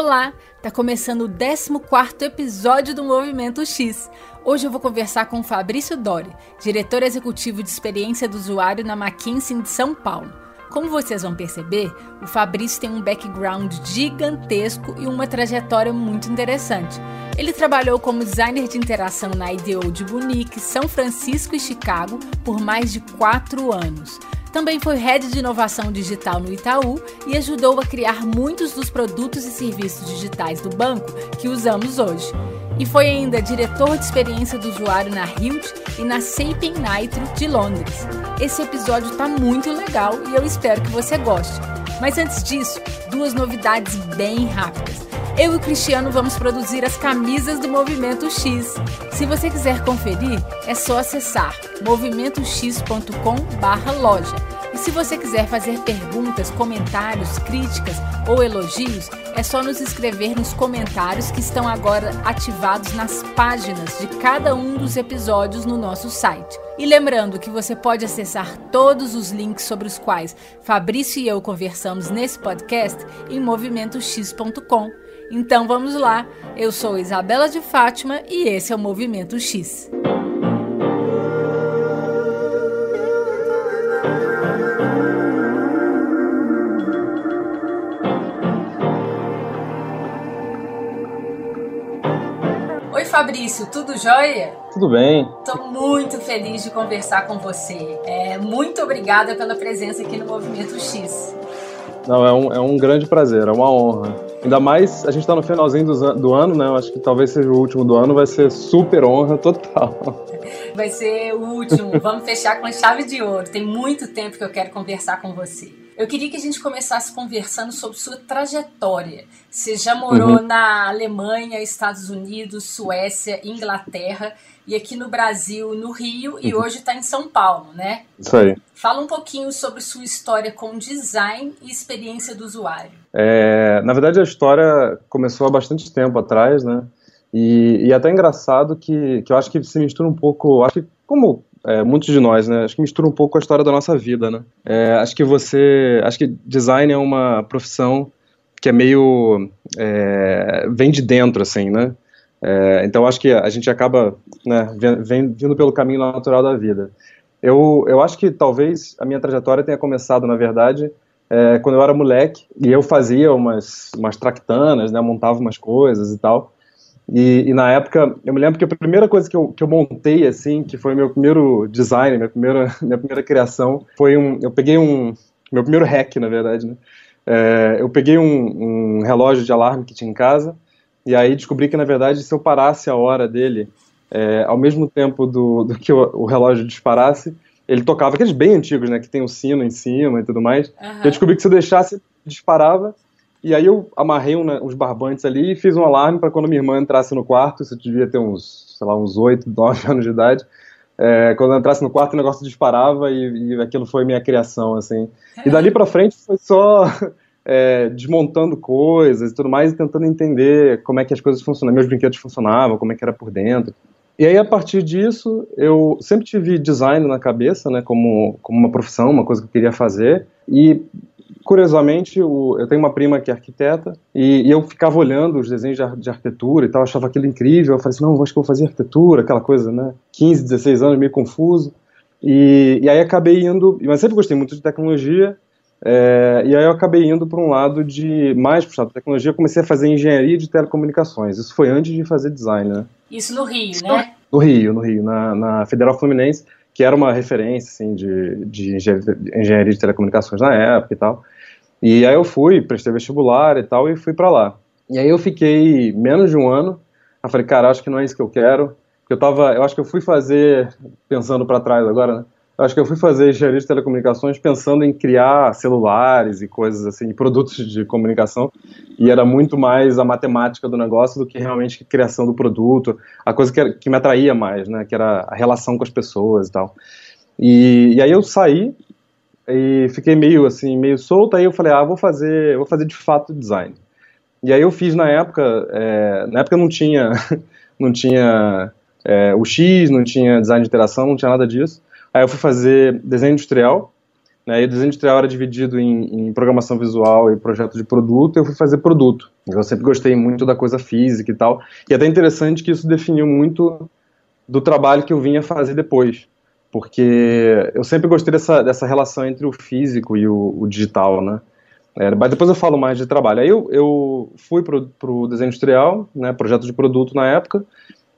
Olá, tá começando o 14 episódio do Movimento X. Hoje eu vou conversar com Fabrício Dori, diretor executivo de experiência do usuário na McKinsey de São Paulo. Como vocês vão perceber, o Fabrício tem um background gigantesco e uma trajetória muito interessante. Ele trabalhou como designer de interação na IDEO de Munique, São Francisco e Chicago por mais de quatro anos. Também foi head de inovação digital no Itaú e ajudou a criar muitos dos produtos e serviços digitais do banco que usamos hoje. E foi ainda diretor de experiência do usuário na Hilt e na Sapien Nitro de Londres. Esse episódio está muito legal e eu espero que você goste. Mas antes disso, duas novidades bem rápidas. Eu e o Cristiano vamos produzir as camisas do Movimento X. Se você quiser conferir, é só acessar movimentox.com/loja. E se você quiser fazer perguntas, comentários, críticas ou elogios, é só nos escrever nos comentários que estão agora ativados nas páginas de cada um dos episódios no nosso site. E lembrando que você pode acessar todos os links sobre os quais Fabrício e eu conversamos nesse podcast em movimentox.com. Então vamos lá. Eu sou Isabela de Fátima e esse é o Movimento X. Oi Fabrício, tudo jóia? Tudo bem. Estou muito feliz de conversar com você. É, muito obrigada pela presença aqui no Movimento X. Não, é um, é um grande prazer, é uma honra. Ainda mais, a gente está no finalzinho do, do, ano, né? Eu acho que talvez seja o último do ano, vai ser super honra total. Vai ser o último, vamos fechar com a chave de ouro. Tem muito tempo que eu quero conversar com você. Eu queria que a gente começasse conversando sobre sua trajetória. Você já morou uhum. na Alemanha, Estados Unidos, Suécia, Inglaterra e aqui no Brasil, no Rio, uhum. e hoje está em São Paulo, né? Isso aí. Fala um pouquinho sobre sua história com design e experiência do usuário. É, na verdade, a história começou há bastante tempo atrás, né? E, e é até engraçado que, que eu acho que se mistura um pouco, acho que como é, muitos de nós, né? Acho que mistura um pouco a história da nossa vida, né? É, acho que você, acho que design é uma profissão que é meio é, vem de dentro, assim, né? É, então acho que a gente acaba, né, vindo pelo caminho natural da vida. Eu, eu acho que talvez a minha trajetória tenha começado, na verdade, é, quando eu era moleque e eu fazia umas, umas tractanas, né? Montava umas coisas e tal. E, e, na época, eu me lembro que a primeira coisa que eu, que eu montei, assim, que foi meu primeiro design, minha primeira, minha primeira criação, foi um. Eu peguei um. Meu primeiro hack, na verdade, né? É, eu peguei um, um, relógio de alarme que tinha em casa, e aí descobri que, na verdade, se eu parasse a hora dele, é, ao mesmo tempo do, do que o, o, relógio disparasse, ele tocava, aqueles bem antigos, né? Que tem o um sino em cima e tudo mais. Uhum. Eu descobri que se eu deixasse, disparava, e aí eu amarrei um, uns barbantes ali e fiz um alarme para quando minha irmã entrasse no quarto, isso devia ter uns, sei lá, uns 8, 9 anos de idade. É, quando eu entrasse no quarto o negócio disparava e, e aquilo foi minha criação, assim. E dali para frente foi só é, desmontando coisas e tudo mais e tentando entender como é que as coisas funcionavam, meus brinquedos funcionavam, como é que era por dentro. E aí, a partir disso, eu sempre tive design na cabeça, né, como, como uma profissão, uma coisa que eu queria fazer. E curiosamente, o, eu tenho uma prima que é arquiteta e, e eu ficava olhando os desenhos de, de, arquitetura e tal, achava aquilo incrível. Eu falei assim: não, acho que vou fazer arquitetura, aquela coisa, né? 15, 16 anos, meio confuso. E, e aí acabei indo, mas sempre gostei muito de tecnologia. É, e aí eu acabei indo para um lado de mais puxado tecnologia, comecei a fazer engenharia de telecomunicações. Isso foi antes de fazer design, né? Isso no Rio, né? No Rio, no Rio, na, na Federal Fluminense, que era uma referência assim, de, de engenharia de telecomunicações na época e tal. E aí eu fui, prestei vestibular e tal, e fui para lá. E aí eu fiquei menos de um ano. Eu falei, cara, acho que não é isso que eu quero. Eu tava, eu acho que eu fui fazer, pensando para trás agora, né? Acho que eu fui fazer engenharia de telecomunicações pensando em criar celulares e coisas assim, produtos de comunicação, e era muito mais a matemática do negócio do que realmente a criação do produto, a coisa que, que me atraía mais, né, que era a relação com as pessoas e tal. E, e aí eu saí e fiquei meio assim, meio solto, aí eu falei, ah, vou fazer, vou fazer de fato design. E aí eu fiz na época, é, na época não tinha, não tinha é, o X, não tinha design de interação, não tinha nada disso. Aí eu fui fazer desenho industrial Né, e o design industrial era dividido em, em, programação visual e projeto de produto, eu fui fazer produto. Eu sempre gostei muito da coisa física e tal. E é até interessante que isso definiu muito do trabalho que eu vinha fazer depois. Porque eu sempre gostei dessa, dessa relação entre o físico e o, o digital, né? É, mas depois eu falo mais de trabalho. Aí eu, eu fui para o desenho industrial, né, projeto de produto na época,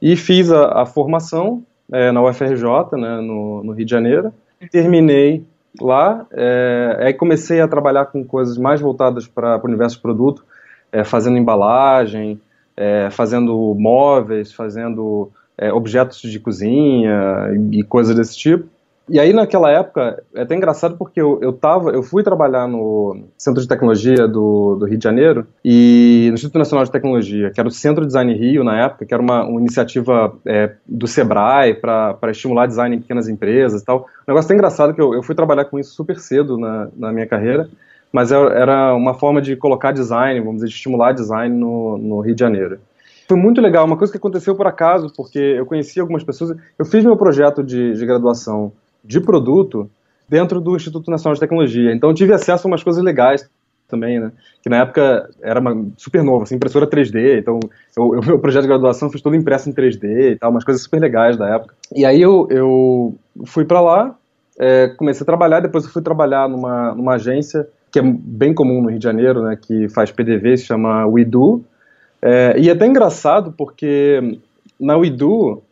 e fiz a, a formação é, na UFRJ, né, no, no, Rio de Janeiro. Terminei lá, é, aí comecei a trabalhar com coisas mais voltadas para o universo de produto, é, fazendo embalagem, é, fazendo móveis, fazendo é, objetos de cozinha e, e coisas desse tipo. E aí naquela época, é até engraçado porque eu, eu tava, eu fui trabalhar no Centro de Tecnologia do, do Rio de Janeiro e no Instituto Nacional de Tecnologia, que era o Centro Design Rio na época, que era uma, uma iniciativa é, do Sebrae para estimular design em pequenas empresas e tal. Um negócio até engraçado que eu, eu fui trabalhar com isso super cedo na, na minha carreira, mas era uma forma de colocar design, vamos dizer, de estimular design no, no Rio de Janeiro foi muito legal, uma coisa que aconteceu por acaso, porque eu conheci algumas pessoas. Eu fiz meu projeto de, de graduação de produto dentro do Instituto Nacional de Tecnologia. Então tive acesso a umas coisas legais também, né? Que na época era uma, super novo, assim, impressora 3D. Então o meu projeto de graduação fiz todo impresso em 3D e tal, umas coisas super legais da época. E aí eu, eu fui para lá, é, comecei a trabalhar. Depois eu fui trabalhar numa, numa agência que é bem comum no Rio de Janeiro, né? Que faz PDV, se chama WeDo. É, e é até engraçado porque na WeDo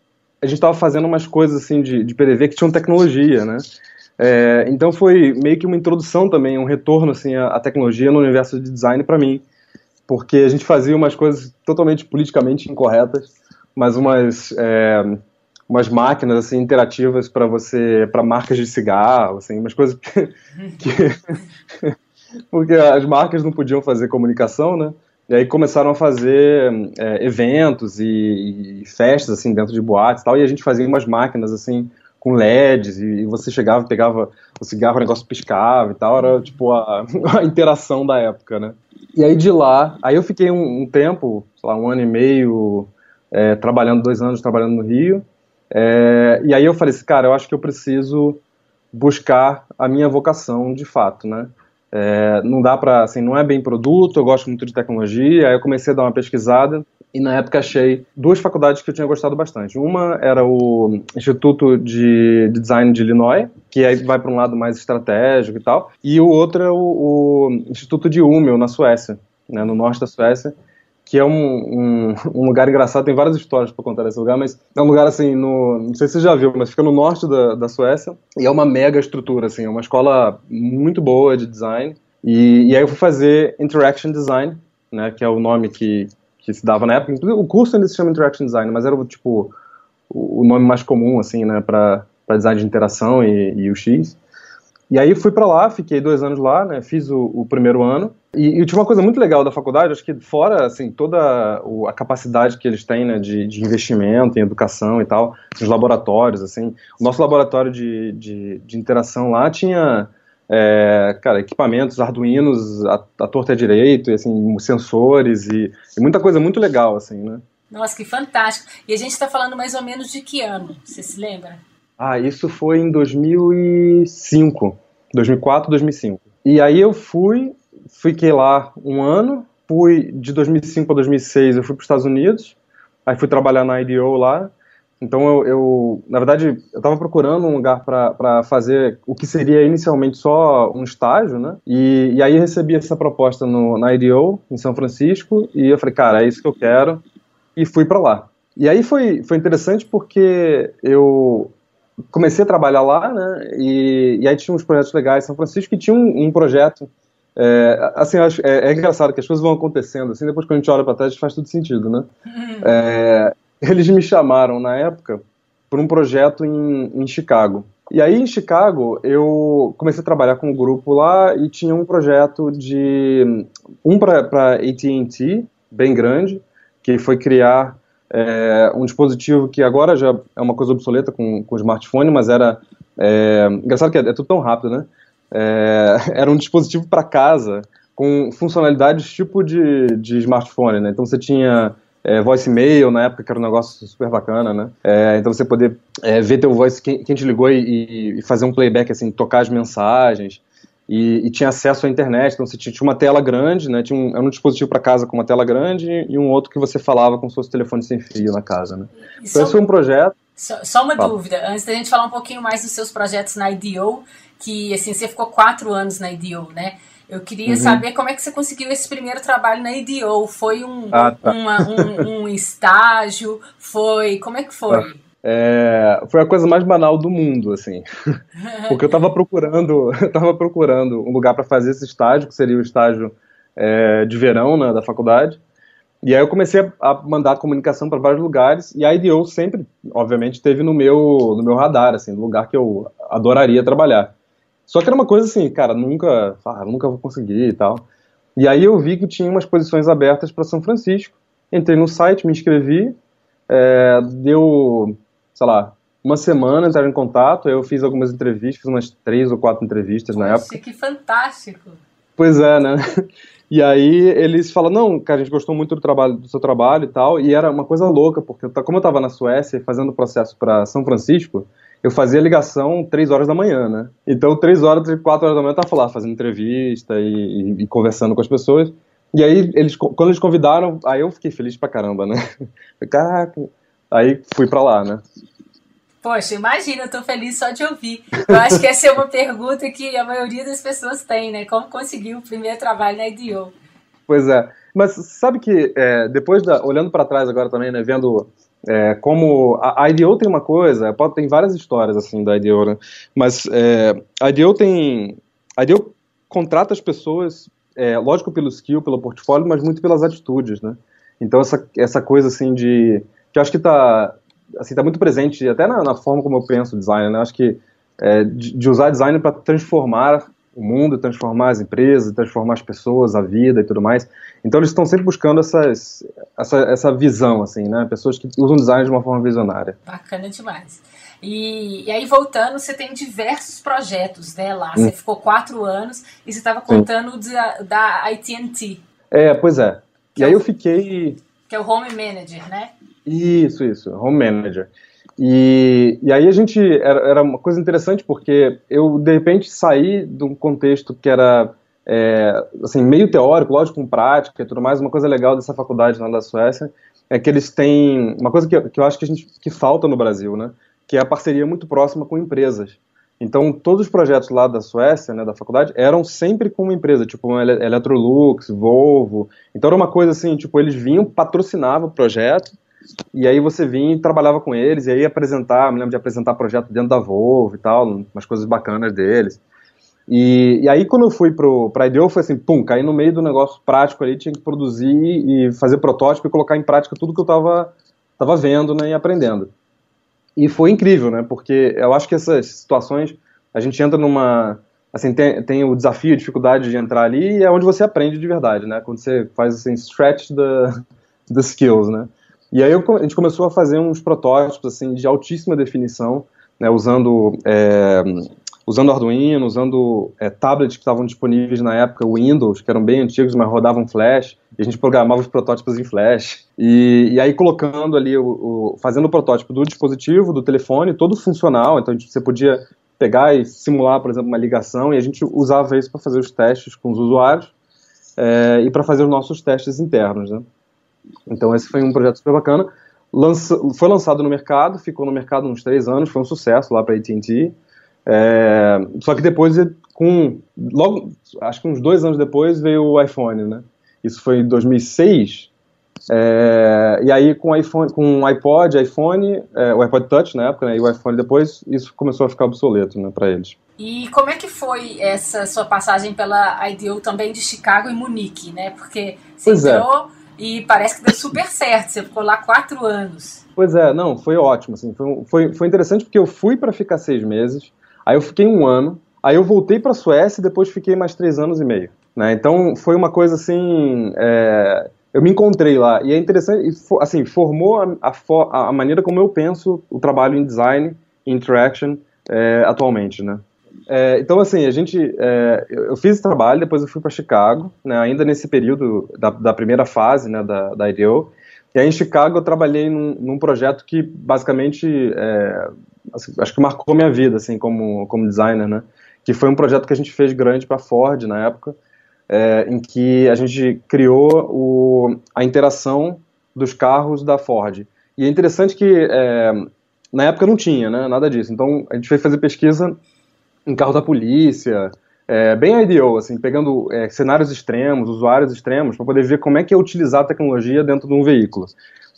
a gente estava fazendo umas coisas assim de, de PDV que tinham tecnologia, né? É, então foi meio que uma introdução também, um retorno assim à, à tecnologia no universo de design para mim, porque a gente fazia umas coisas totalmente politicamente incorretas, mas umas é, umas máquinas assim interativas para você, para marcas de cigarro, assim, umas coisas que, que porque as marcas não podiam fazer comunicação, né? E aí começaram a fazer é, eventos e, e, festas assim dentro de boates e tal, e a gente fazia umas máquinas assim com LEDs e, e você chegava, pegava o cigarro, o negócio piscava e tal, era tipo a, a interação da época, né? E aí de lá, aí eu fiquei um, um tempo, sei lá, um ano e meio é, trabalhando, dois anos trabalhando no Rio, é, e aí eu falei assim, cara, eu acho que eu preciso buscar a minha vocação de fato, né? É, não dá para, assim, não é bem produto, eu gosto muito de tecnologia, aí eu comecei a dar uma pesquisada e na época achei duas faculdades que eu tinha gostado bastante. Uma era o Instituto de Design de Illinois, que aí vai para um lado mais estratégico e tal, e o outro é o, o Instituto de Umeå, na Suécia, né, no norte da Suécia, que é um, um, um, lugar engraçado, tem várias histórias para contar desse lugar, mas é um lugar assim, no, não sei se você já viu, mas fica no norte da, da Suécia, e é uma mega estrutura, assim, é uma escola muito boa de design, e, e aí eu fui fazer Interaction Design, né, que é o nome que, que se dava na época, o curso ainda se chama Interaction Design, mas era tipo o, o nome mais comum, assim, né, para design de interação e, e o X, e aí fui para lá, fiquei dois anos lá, né, fiz o, o primeiro ano, e, e, tinha uma coisa muito legal da faculdade, acho que fora, assim, toda a capacidade que eles têm, né, de, de investimento em educação e tal, os laboratórios, assim, o nosso laboratório de, de, de interação lá tinha, é, cara, equipamentos, arduinos, a, a torta é direito, e, assim, sensores e, e muita coisa muito legal, assim, né. Nossa, que fantástico. E a gente está falando mais ou menos de que ano, você se lembra? Ah, isso foi em 2005, 2004, 2005. E aí eu fui, fiquei lá um ano, fui de 2005 para 2006 eu fui para os Estados Unidos, aí fui trabalhar na IDEO lá. Então eu, eu na verdade, eu estava procurando um lugar para fazer o que seria inicialmente só um estágio, né? E, e aí recebi essa proposta no, na IDEO em São Francisco e eu falei, cara, é isso que eu quero e fui para lá. E aí foi, foi interessante porque eu comecei a trabalhar lá, né? E, e aí tinha uns projetos legais. São Francisco que tinha um, um projeto. É, assim, acho, é, é, engraçado que as coisas vão acontecendo. Assim, depois que a gente olha para trás, faz tudo sentido, né? Uhum. É, eles me chamaram na época por um projeto em, em Chicago. E aí em Chicago eu comecei a trabalhar com um grupo lá e tinha um projeto de um para AT&T bem grande que foi criar é, um dispositivo que agora já é uma coisa obsoleta com, com smartphone, mas era. É, engraçado que é, é, tudo tão rápido, né? É, era um dispositivo para casa com funcionalidades tipo de, de smartphone, né? Então você tinha é, voice mail na época, que era um negócio super bacana, né? É, então você poder é, ver teu voice, quem, quem te ligou e, e, fazer um playback, assim, tocar as mensagens. E, e, tinha acesso à internet, então você tinha, uma tela grande, né, tinha um, era um dispositivo para casa com uma tela grande e um outro que você falava com seus telefones sem fio na casa, né. Então esse foi um projeto... Só, só uma Fala. dúvida, antes da gente falar um pouquinho mais dos seus projetos na IDEO, que assim, você ficou quatro anos na IDEO, né, eu queria uhum. saber como é que você conseguiu esse primeiro trabalho na IDEO, foi um, ah, tá. uma, um, um, estágio, foi, como é que foi? Ah. É, foi a coisa mais banal do mundo, assim. Porque eu estava procurando, eu tava procurando um lugar para fazer esse estágio, que seria o estágio é, de verão né, da faculdade. E aí eu comecei a mandar comunicação para vários lugares e a IDEO sempre, obviamente, teve no meu no meu radar, assim, no lugar que eu adoraria trabalhar. Só que era uma coisa assim, cara, nunca, ah, nunca vou conseguir e tal. E aí eu vi que tinha umas posições abertas para São Francisco. Entrei no site, me inscrevi, é, deu sei lá, uma semana entraram em contato, eu fiz algumas entrevistas, fiz umas três ou quatro entrevistas Poxa, na época. que fantástico! Pois é, né? E aí eles falam, não, cara, a gente gostou muito do trabalho, do seu trabalho e tal, e era uma coisa louca, porque como eu estava na Suécia fazendo o processo para São Francisco, eu fazia ligação três horas da manhã, né? Então, três horas, quatro horas da manhã eu tava lá fazendo entrevista e, e, e, conversando com as pessoas. E aí, eles, quando eles convidaram, aí eu fiquei feliz pra caramba, né? Caraca, Aí fui para lá, né? Poxa, imagina, eu tô feliz só de ouvir. Eu acho que essa é uma pergunta que a maioria das pessoas tem, né? Como conseguiu o primeiro trabalho na IDEO? Pois é. Mas sabe que é, depois da. Olhando para trás agora também, né? Vendo é, como. A, a IDEO tem uma coisa, pode, tem várias histórias assim da IDEO, né? Mas é, a IDEO tem. A IDEO contrata as pessoas, é, lógico pelo skill, pelo portfólio, mas muito pelas atitudes, né? Então essa, essa coisa assim de que eu acho que está assim, tá muito presente até na, na, forma como eu penso o design, né? Eu acho que é, de, de, usar design para transformar o mundo, transformar as empresas, transformar as pessoas, a vida e tudo mais. Então eles estão sempre buscando essas, essa, essa visão, assim, né? Pessoas que usam design de uma forma visionária. Bacana demais. E, e aí, voltando, você tem diversos projetos, né, lá. Hum. Você ficou quatro anos e você estava contando da, da AT&T. É, pois é. E aí eu fiquei... Que é o Home Manager, né? Isso, isso, home manager. E, e aí a gente, era, era uma coisa interessante porque eu, de repente, saí de um contexto que era, é, assim, meio teórico, lógico, com prática e tudo mais, uma coisa legal dessa faculdade lá da Suécia é que eles têm, uma coisa que, que eu acho que, a gente, que falta no Brasil, né, que é a parceria muito próxima com empresas. Então, todos os projetos lá da Suécia, né, da faculdade, eram sempre com uma empresa, tipo Electrolux, Volvo. Então, era uma coisa assim, tipo, eles vinham, patrocinavam o projeto, e aí você vinha e trabalhava com eles, e aí apresentar, me lembro de apresentar projeto dentro da Volvo e tal, umas coisas bacanas deles. E, e aí quando eu fui para a IDEO, foi assim, pum, caí no meio do negócio prático ali, tinha que produzir e fazer protótipo e colocar em prática tudo que eu estava tava vendo né, e aprendendo. E foi incrível, né, porque eu acho que essas situações, a gente entra numa, assim, tem, tem o desafio, a dificuldade de entrar ali e é onde você aprende de verdade, né, quando você faz assim, stretch the, the skills, né. E aí eu, a gente começou a fazer uns protótipos assim de altíssima definição, né, usando é, usando Arduino, usando é, tablets que estavam disponíveis na época, Windows, que eram bem antigos, mas rodavam Flash, e a gente programava os protótipos em Flash. E, e aí colocando ali, o, o, fazendo o protótipo do dispositivo, do telefone, todo funcional, então gente, você podia pegar e simular, por exemplo, uma ligação, e a gente usava isso para fazer os testes com os usuários é, e para fazer os nossos testes internos, né. Então esse foi um projeto super bacana. Lança, foi lançado no mercado, ficou no mercado uns três anos, foi um sucesso lá para a AT&T. É, só que depois, com logo, acho que uns dois anos depois veio o iPhone, né? Isso foi em 2006. É, e aí com iPhone, com iPod, iPhone, é, o iPod Touch na época, né, e o iPhone depois, isso começou a ficar obsoleto, né, para eles. E como é que foi essa sua passagem pela IDEO também de Chicago e Munique, né? Porque você pois é. entrou e parece que deu super certo. Você ficou lá quatro anos. Pois é, não, foi ótimo. Assim, foi, foi, foi interessante porque eu fui para ficar seis meses, aí eu fiquei um ano, aí eu voltei para a Suécia e depois fiquei mais três anos e meio. Né? Então foi uma coisa assim. É, eu me encontrei lá e é interessante, assim, formou a, a, a, maneira como eu penso o trabalho em design, interaction é, atualmente, né? É, então, assim, a gente. É, eu fiz esse trabalho, depois eu fui para Chicago, né, ainda nesse período da, da primeira fase né, da, da IDEO. E aí em Chicago eu trabalhei num, num projeto que basicamente é, assim, acho que marcou minha vida, assim, como, como designer, né? que foi um projeto que a gente fez grande para a Ford na época, é, em que a gente criou o, a interação dos carros da Ford. E é interessante que é, na época não tinha, né, nada disso. Então a gente foi fazer pesquisa em carro da polícia, é, bem IDO, assim, pegando é, cenários extremos, usuários extremos, para poder ver como é que é utilizar a tecnologia dentro de um veículo.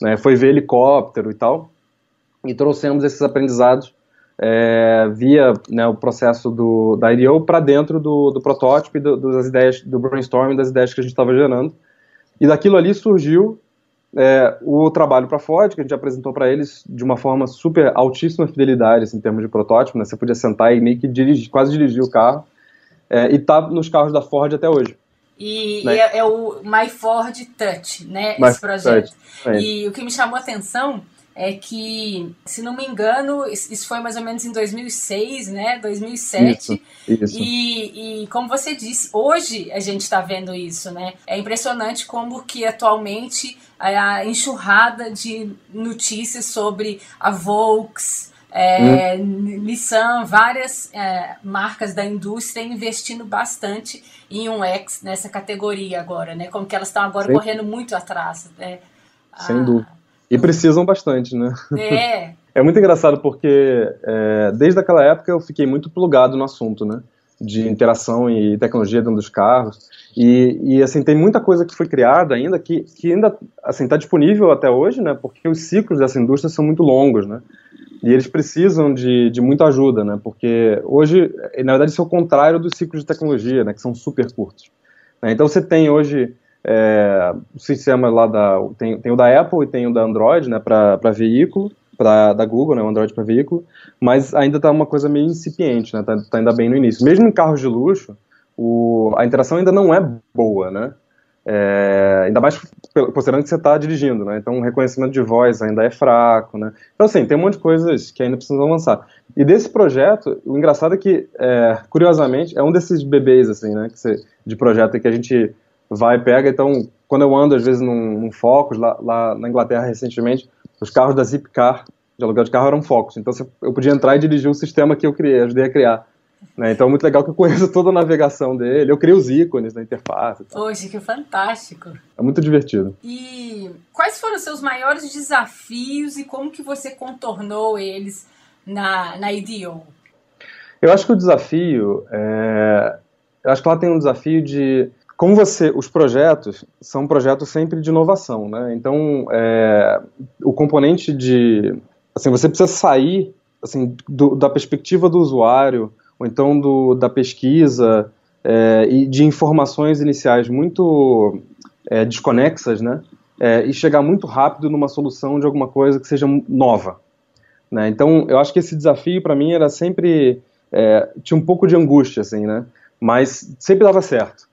Né, foi ver helicóptero e tal, e trouxemos esses aprendizados é, via né, o processo do, da IDO para dentro do, do protótipo e do, das ideias, do brainstorming das ideias que a gente estava gerando. E daquilo ali surgiu é, o trabalho para a Ford, que a gente apresentou para eles de uma forma super altíssima fidelidade assim, em termos de protótipo. Né? Você podia sentar e meio que dirigir, quase dirigir o carro. É, e está nos carros da Ford até hoje. E, né? e é, é, o My Ford Touch, né? My esse projeto. Touch. E o que me chamou a atenção é que, se não me engano, isso foi mais ou menos em 2006, né? 2007. Isso, isso. E, e como você disse, hoje a gente está vendo isso, né? É impressionante como que atualmente a enxurrada de notícias sobre a Volks, é, hum. Nissan, várias é, marcas da indústria investindo bastante em um X nessa categoria agora, né? Como que elas estão agora Sim. correndo muito atrás. Né? Sem ah, dúvida. E precisam bastante, né? É. É muito engraçado porque é, desde aquela época eu fiquei muito plugado no assunto, né? De interação e tecnologia dentro dos carros. E, e assim, tem muita coisa que foi criada ainda que, que ainda assim, está disponível até hoje, né? Porque os ciclos dessa indústria são muito longos, né? E eles precisam de, de muita ajuda, né? Porque hoje, na verdade, isso é o contrário dos ciclos de tecnologia, né? Que são super curtos. Né? Então você tem hoje é, o sistema lá da tem, tem o da Apple e tem o da Android, né, para veículo, para da Google, né, o Android para veículo, mas ainda está uma coisa meio incipiente, né, tá, tá, ainda bem no início. Mesmo em carros de luxo, o, a interação ainda não é boa, né? É, ainda mais considerando que você está dirigindo, né? Então o reconhecimento de voz ainda é fraco, né? Então assim, tem um monte de coisas que ainda precisam avançar. E desse projeto, o engraçado é que, é, curiosamente, é um desses bebês assim, né? Você, de projeto que a gente vai e pega. Então, quando eu ando, às vezes, num, num Focus, lá, lá, na Inglaterra, recentemente, os carros da Zipcar, de aluguel de carro, eram Focus. Então, eu podia entrar e dirigir um sistema que eu criei, ajudei a criar. Né? Então, é muito legal que eu conheço toda a navegação dele. Eu criei os ícones na interface. Poxa, que fantástico. É muito divertido. E quais foram os seus maiores desafios e como que você contornou eles na, na IDEO? Eu acho que o desafio, é... eu acho que lá tem um desafio de como você, os projetos são projetos sempre de inovação, né? Então, é, o componente de, assim, você precisa sair, assim, do, da perspectiva do usuário, ou então do, da pesquisa é, e de informações iniciais muito é, desconexas, né? É, e chegar muito rápido numa solução de alguma coisa que seja nova. Né? Então, eu acho que esse desafio para mim era sempre é, tinha um pouco de angústia, assim, né? Mas sempre dava certo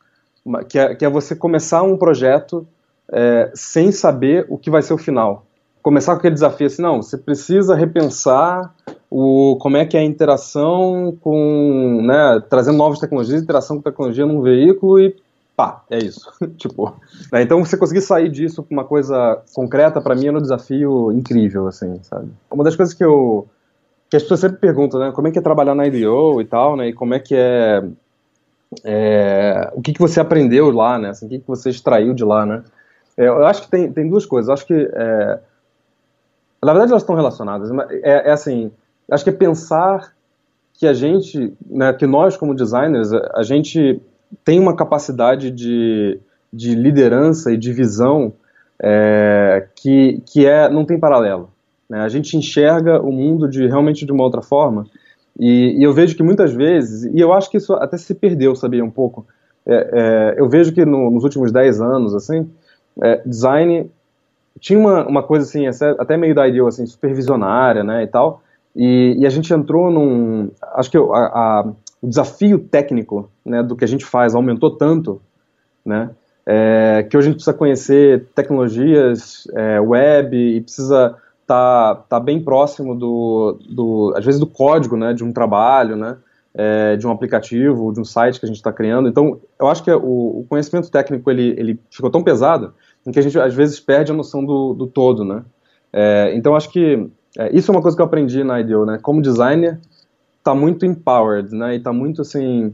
que é, que é você começar um projeto é, sem saber o que vai ser o final. Começar com aquele desafio assim, não, você precisa repensar o, como é que é a interação com, né, trazendo novas tecnologias, interação com tecnologia num veículo e pá, é isso. tipo, né, então você conseguir sair disso com uma coisa concreta, para mim, é um desafio incrível, assim, sabe? Uma das coisas que eu, que as pessoas sempre perguntam, né, como é que é trabalhar na IDO e tal, né, e como é que é é, o que, que você aprendeu lá, né? Assim, o que, que você extraiu de lá, né? É, eu acho que tem, tem duas coisas. Eu acho que, é, na verdade, elas estão relacionadas. É, é, assim, acho que é pensar que a gente, né, que nós como designers, a gente tem uma capacidade de, de liderança e de visão é, que, que é, não tem paralelo. Né? A gente enxerga o mundo de realmente de uma outra forma e, e, eu vejo que muitas vezes, e eu acho que isso até se perdeu, sabia, um pouco. É, é, eu vejo que no, nos últimos 10 anos, assim, é, design tinha uma, uma coisa assim, até meio da ideia assim, supervisionária, né, e tal, e, e a gente entrou num, acho que a, a, o desafio técnico, né, do que a gente faz aumentou tanto, né, é, que hoje a gente precisa conhecer tecnologias é, web e precisa tá, tá bem próximo do, do, às vezes, do código, né, de um trabalho, né, é, de um aplicativo, de um site que a gente está criando. Então, eu acho que o, o, conhecimento técnico, ele, ele ficou tão pesado em que a gente, às vezes, perde a noção do, do todo, né. É, então, acho que é, isso é uma coisa que eu aprendi na IDEO, né, como designer, tá muito empowered, né? E tá muito assim,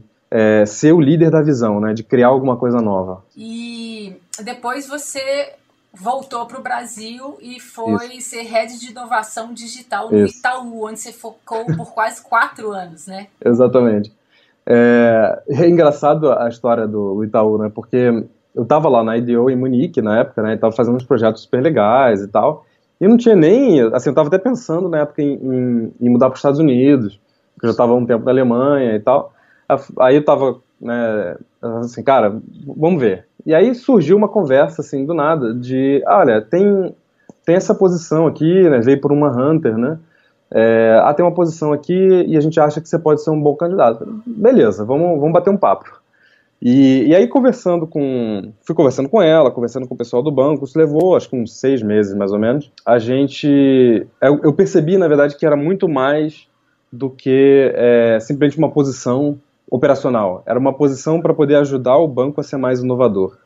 ser o líder da visão, né? De criar alguma coisa nova. E depois você voltou para o Brasil e foi Isso. ser head de inovação digital no Isso. Itaú, onde você focou por quase quatro anos, né? Exatamente. É, é, engraçado a história do Itaú, né? Porque eu estava lá na IDO em Munique na época, né? Estava fazendo uns projetos super legais e tal. E não tinha nem, assim, eu estava até pensando na época em, em, em mudar para os Estados Unidos, porque eu já estava um tempo na Alemanha e tal. Aí eu estava, né, assim, cara, vamos ver. E aí surgiu uma conversa, assim, do nada, de, olha, tem, tem essa posição aqui, né, veio por uma Hunter, né, é, ah, tem uma posição aqui e a gente acha que você pode ser um bom candidato. Beleza, vamos, vamos bater um papo. E, e aí conversando com, fui conversando com ela, conversando com o pessoal do banco, isso levou acho que uns seis meses mais ou menos. A gente, eu, eu percebi na verdade que era muito mais do que é, simplesmente uma posição operacional. Era uma posição para poder ajudar o banco a ser mais inovador.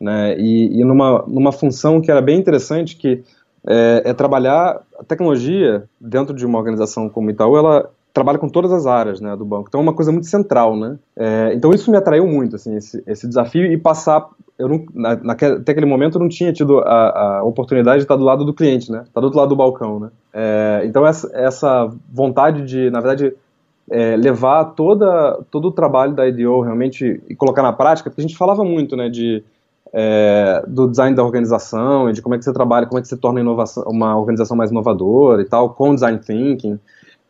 Né? E, e numa, numa função que era bem interessante, que é, é, trabalhar a tecnologia dentro de uma organização como Itaú, ela trabalha com todas as áreas né, do banco. Então é uma coisa muito central, né? É, então isso me atraiu muito, assim, esse, esse desafio e passar. Eu não, na, naquele, até aquele momento eu não tinha tido a, a, oportunidade de estar do lado do cliente, né? Estar do outro lado do balcão, né? É, então essa, essa vontade de, na verdade, é, levar toda, todo o trabalho da IDO realmente e colocar na prática, porque a gente falava muito, né, de, é, do design da organização e de como é que você trabalha, como é que você torna uma organização mais inovadora e tal, com design thinking.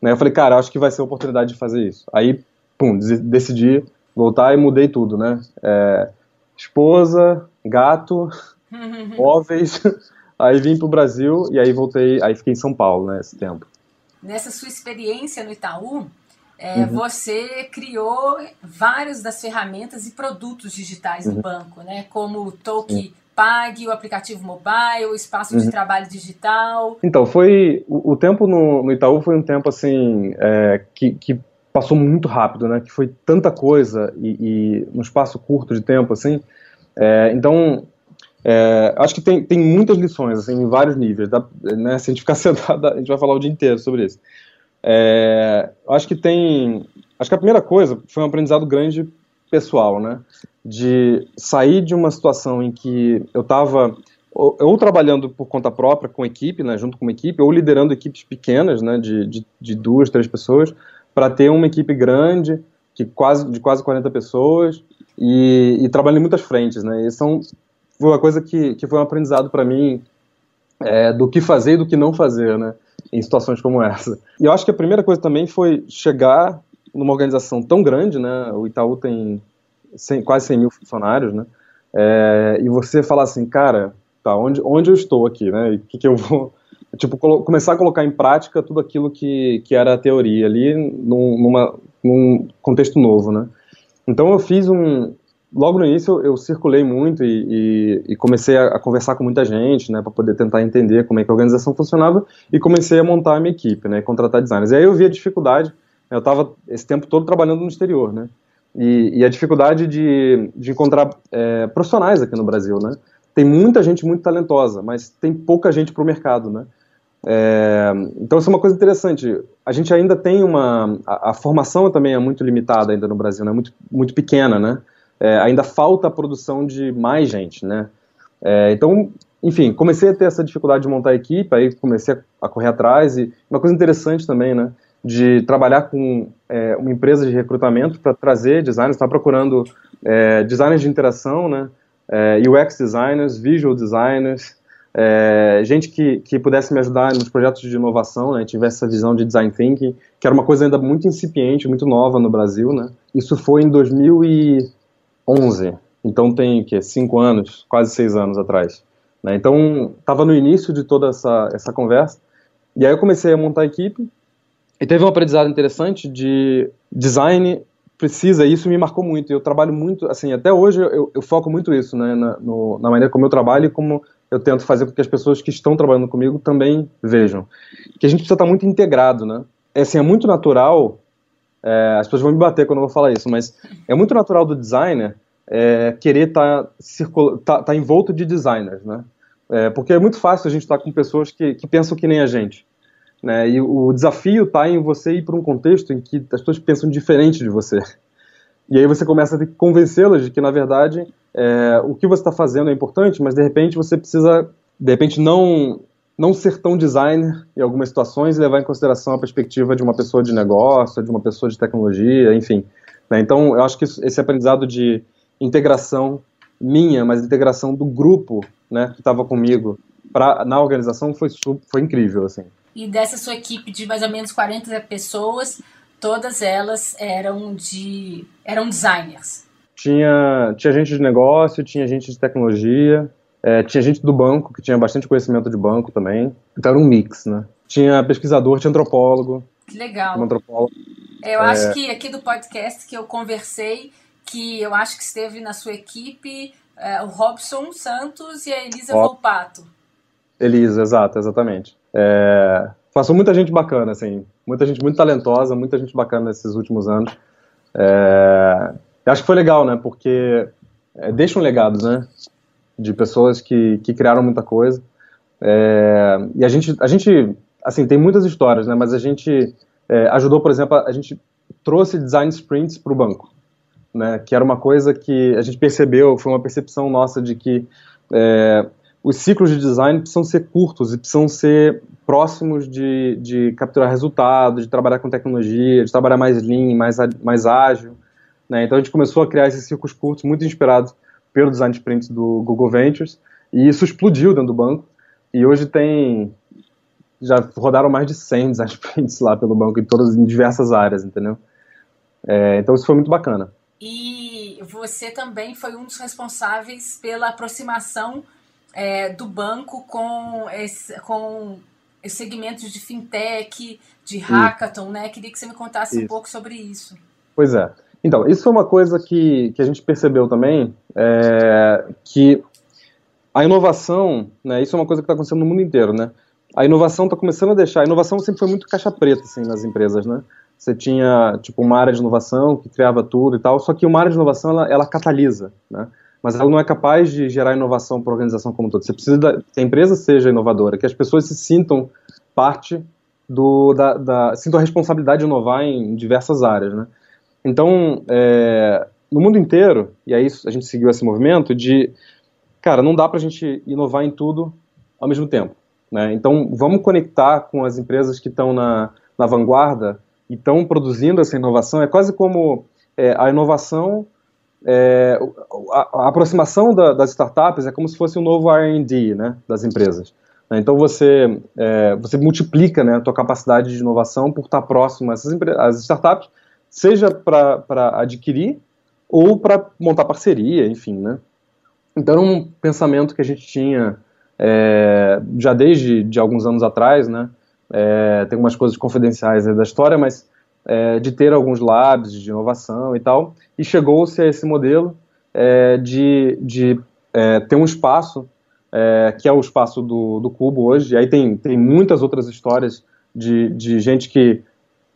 Né, eu falei, cara, acho que vai ser a oportunidade de fazer isso. Aí, pum, decidi voltar e mudei tudo, né? É, esposa, gato, móveis. aí vim para o Brasil e aí voltei, aí fiquei em São Paulo, né, esse tempo. Nessa sua experiência no Itaú, é, uhum. você criou várias das ferramentas e produtos digitais uhum. do banco, né? Como o uhum. Pag, o aplicativo mobile, o espaço de uhum. trabalho digital. Então, foi. O, o tempo no, no, Itaú foi um tempo assim é, que, que, passou muito rápido, né? Que foi tanta coisa e, e num espaço curto de tempo, assim. É, então, é, acho que tem, tem muitas lições, assim, em vários níveis. Dá, né, se a gente ficar sentado, a gente vai falar o dia inteiro sobre isso. É, acho que tem. Acho que a primeira coisa foi um aprendizado grande pessoal, né? De sair de uma situação em que eu estava ou, ou, trabalhando por conta própria com equipe, né, junto com uma equipe, ou liderando equipes pequenas, né, de, de, de duas, três pessoas, para ter uma equipe grande, que quase, de quase 40 pessoas, e, e trabalhando em muitas frentes, né, e são, foi uma coisa que, que foi um aprendizado para mim é, do que fazer e do que não fazer, né, em situações como essa. E eu acho que a primeira coisa também foi chegar numa organização tão grande, né? O Itaú tem 100, quase 100 mil funcionários, né? É, e você falar assim, cara, tá, onde, onde eu estou aqui, né? O que, que eu vou. Tipo, começar a colocar em prática tudo aquilo que, que era a teoria ali num, numa, num contexto novo, né? Então eu fiz um, logo no início eu, circulei muito e, e, e comecei a, a, conversar com muita gente, né, para poder tentar entender como é que a organização funcionava e comecei a montar a minha equipe, né, contratar designers. E aí eu vi a dificuldade, eu estava esse tempo todo trabalhando no exterior, né, e, e a dificuldade de, de encontrar é, profissionais aqui no Brasil, né. Tem muita gente muito talentosa, mas tem pouca gente para o mercado, né. É, então isso é uma coisa interessante. A gente ainda tem uma a, a, formação também é muito limitada ainda no Brasil, né, muito muito pequena, né é, ainda falta a produção de mais gente, né? É, então, enfim, comecei a ter essa dificuldade de montar a equipe, aí comecei a, correr atrás e uma coisa interessante também, né? De trabalhar com é, uma empresa de recrutamento para trazer designers, estava procurando é, designers de interação, né? É, UX designers, visual designers, é, gente que, que pudesse me ajudar nos projetos de inovação, né, tivesse essa visão de design thinking, que era uma coisa ainda muito incipiente, muito nova no Brasil, né. Isso foi em 2000 e 11. Então tem que cinco anos, quase seis anos atrás. Né? Então estava no início de toda essa, essa conversa. E aí eu comecei a montar a equipe e teve um aprendizado interessante de design precisa, e isso me marcou muito. Eu trabalho muito, assim, até hoje eu, eu foco muito isso, né, na, no, na maneira como eu trabalho e como eu tento fazer com que as pessoas que estão trabalhando comigo também vejam. Que a gente precisa estar muito integrado, né? É, assim, é muito natural é, as pessoas vão me bater quando eu vou falar isso, mas é muito natural do designer é, querer estar tá, tá, tá envolto de designers, né? É, porque é muito fácil a gente estar tá com pessoas que, que pensam que nem a gente. Né? E o desafio está em você ir para um contexto em que as pessoas pensam diferente de você. E aí você começa a ter que convencê-las de que, na verdade, é, o que você está fazendo é importante, mas de repente você precisa, de repente, não não ser tão designer em algumas situações e levar em consideração a perspectiva de uma pessoa de negócio, de uma pessoa de tecnologia, enfim. Né? Então, eu acho que esse aprendizado de integração minha, mas integração do grupo né, que estava comigo pra, na organização foi, foi incrível. Assim. E dessa sua equipe de mais ou menos 40 pessoas, todas elas eram de eram designers? Tinha, tinha gente de negócio, tinha gente de tecnologia, é, tinha gente do banco, que tinha bastante conhecimento de banco também. Então era um mix, né? Tinha pesquisador, tinha antropólogo. Que legal. Um antropólogo. Eu é... acho que aqui do podcast que eu conversei, que eu acho que esteve na sua equipe, é, o Robson Santos e a Elisa Rob... Volpato. Elisa, exato, exatamente. É... Passou muita gente bacana, assim. Muita gente muito talentosa, muita gente bacana nesses últimos anos. É... Acho que foi legal, né? Porque é, deixa um legado, né? De pessoas que, que criaram muita coisa. É, e a gente, a gente, assim, tem muitas histórias, né? Mas a gente é, ajudou, por exemplo, a, gente trouxe design sprints para o banco, né? Que era uma coisa que a gente percebeu, foi uma percepção nossa de que é, os ciclos de design precisam ser curtos e precisam ser próximos de, de capturar resultados, de trabalhar com tecnologia, de trabalhar mais lean, mais, mais ágil. Né? Então a gente começou a criar esses ciclos curtos, muito inspirados pelo design sprint do Google Ventures, e isso explodiu dentro do banco, e hoje tem, já rodaram mais de 100 design sprints lá pelo banco, em todas, em diversas áreas, entendeu? É, então isso foi muito bacana. E você também foi um dos responsáveis pela aproximação é, do banco com, esse, com os segmentos de fintech, de hackathon, isso. né? Queria que você me contasse isso. um pouco sobre isso. Pois é. Então, isso foi uma coisa que, que a gente percebeu também, é, que a inovação, né, isso é uma coisa que está acontecendo no mundo inteiro, né? A inovação está começando a deixar, a inovação sempre foi muito caixa preta, assim, nas empresas, né? Você tinha, tipo, uma área de inovação que criava tudo e tal, só que uma área de inovação, ela, ela catalisa, né? Mas ela não é capaz de gerar inovação para a organização como um todo. Você precisa da, que a empresa seja inovadora, que as pessoas se sintam parte do, da, da sintam a responsabilidade de inovar em diversas áreas, né? Então, é, no mundo inteiro, e aí a gente seguiu esse movimento de, cara, não dá para a gente inovar em tudo ao mesmo tempo. Né? Então, vamos conectar com as empresas que estão na, na vanguarda e estão produzindo essa inovação. É quase como é, a inovação, é, a, a, aproximação da, das startups é como se fosse um novo R&D né, das empresas. Então você, é, você multiplica né, a tua capacidade de inovação por estar próximo a essas as startups seja para adquirir ou para montar parceria, enfim, né? Então era um pensamento que a gente tinha é, já desde de alguns anos atrás, né? É, tem algumas coisas confidenciais da história, mas é, de ter alguns labs de inovação e tal, e chegou-se a esse modelo é, de, de é, ter um espaço é, que é o espaço do, do Cubo hoje, e aí tem, tem muitas outras histórias de, de gente que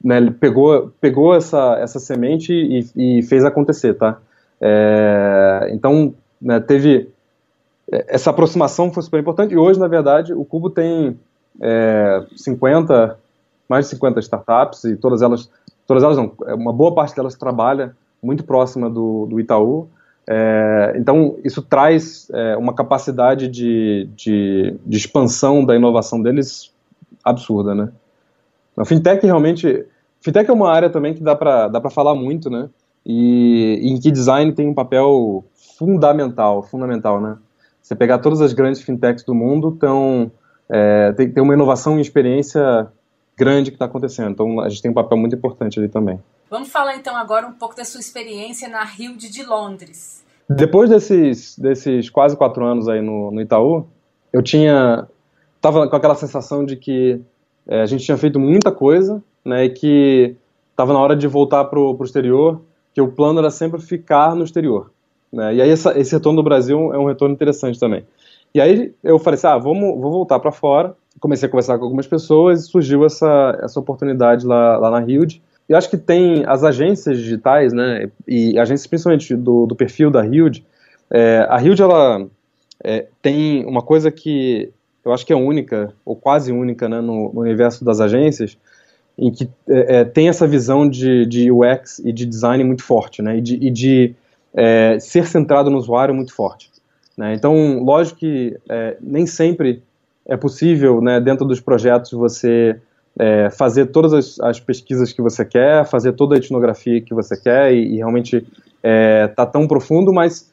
né, ele pegou, pegou essa, essa semente e, e fez acontecer, tá? É, então, né, teve é, essa aproximação foi super importante e hoje, na verdade, o Cubo tem é, 50, mais de 50 startups e todas elas, todas elas não, é, uma boa parte delas trabalha muito próxima do, do Itaú. É, então, isso traz é, uma capacidade de, de, de expansão da inovação deles absurda, né? A fintech realmente, fintech é uma área também que dá para dá falar muito, né? E, e, em que design tem um papel fundamental, fundamental, né? Você pegar todas as grandes fintechs do mundo, tão, é, tem, tem uma inovação e experiência grande que está acontecendo. Então a gente tem um papel muito importante ali também. Vamos falar então agora um pouco da sua experiência na Hilde de Londres. Depois desses, desses quase quatro anos aí no, no Itaú, eu tinha tava com aquela sensação de que é, a gente tinha feito muita coisa, né, e que estava na hora de voltar para o exterior, que o plano era sempre ficar no exterior. Né, e aí essa, esse retorno do Brasil é um retorno interessante também. E aí eu falei assim, ah, vamos, vou voltar para fora. Comecei a conversar com algumas pessoas e surgiu essa, essa oportunidade lá, lá na Hilde. E acho que tem as agências digitais, né, e agências principalmente do, do perfil da Hilde. É, a Hilde, ela é, tem uma coisa que eu acho que é única, ou quase única, né, no, no universo das agências, em que é, é tem essa visão de, de UX e de design muito forte, né, e de, e de é, ser centrado no usuário muito forte. Né? Então, lógico que é, nem sempre é possível, né, dentro dos projetos, você é, fazer todas as, as, pesquisas que você quer, fazer toda a etnografia que você quer e, e realmente é, tá tão profundo, mas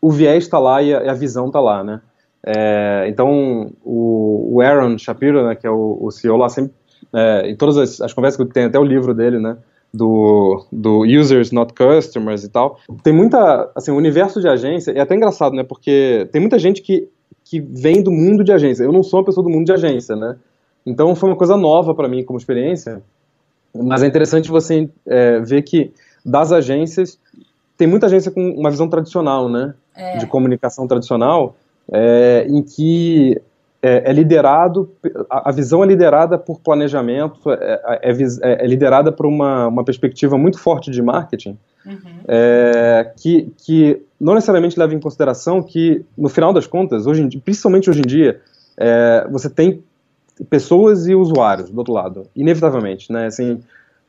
o viés está lá e a, a visão está lá, né? É, então, o, o, Aaron Shapiro, né, que é o, o CEO lá, sempre, é, em todas as, as, conversas que eu tenho, até o livro dele, né, do, do Users Not Customers e tal, tem muita, assim, o universo de agência, é até engraçado, né, porque tem muita gente que, que vem do mundo de agência, eu não sou uma pessoa do mundo de agência, né, então foi uma coisa nova para mim como experiência, mas é interessante você é, ver que das agências, tem muita agência com uma visão tradicional, né, é. de comunicação tradicional, é, em que é, é, liderado, a, visão é liderada por planejamento, é, é, é, é liderada por uma, uma perspectiva muito forte de marketing, uhum. que, que não necessariamente leva em consideração que, no final das contas, hoje, principalmente hoje em dia, você tem pessoas e usuários do outro lado, inevitavelmente, né? Assim,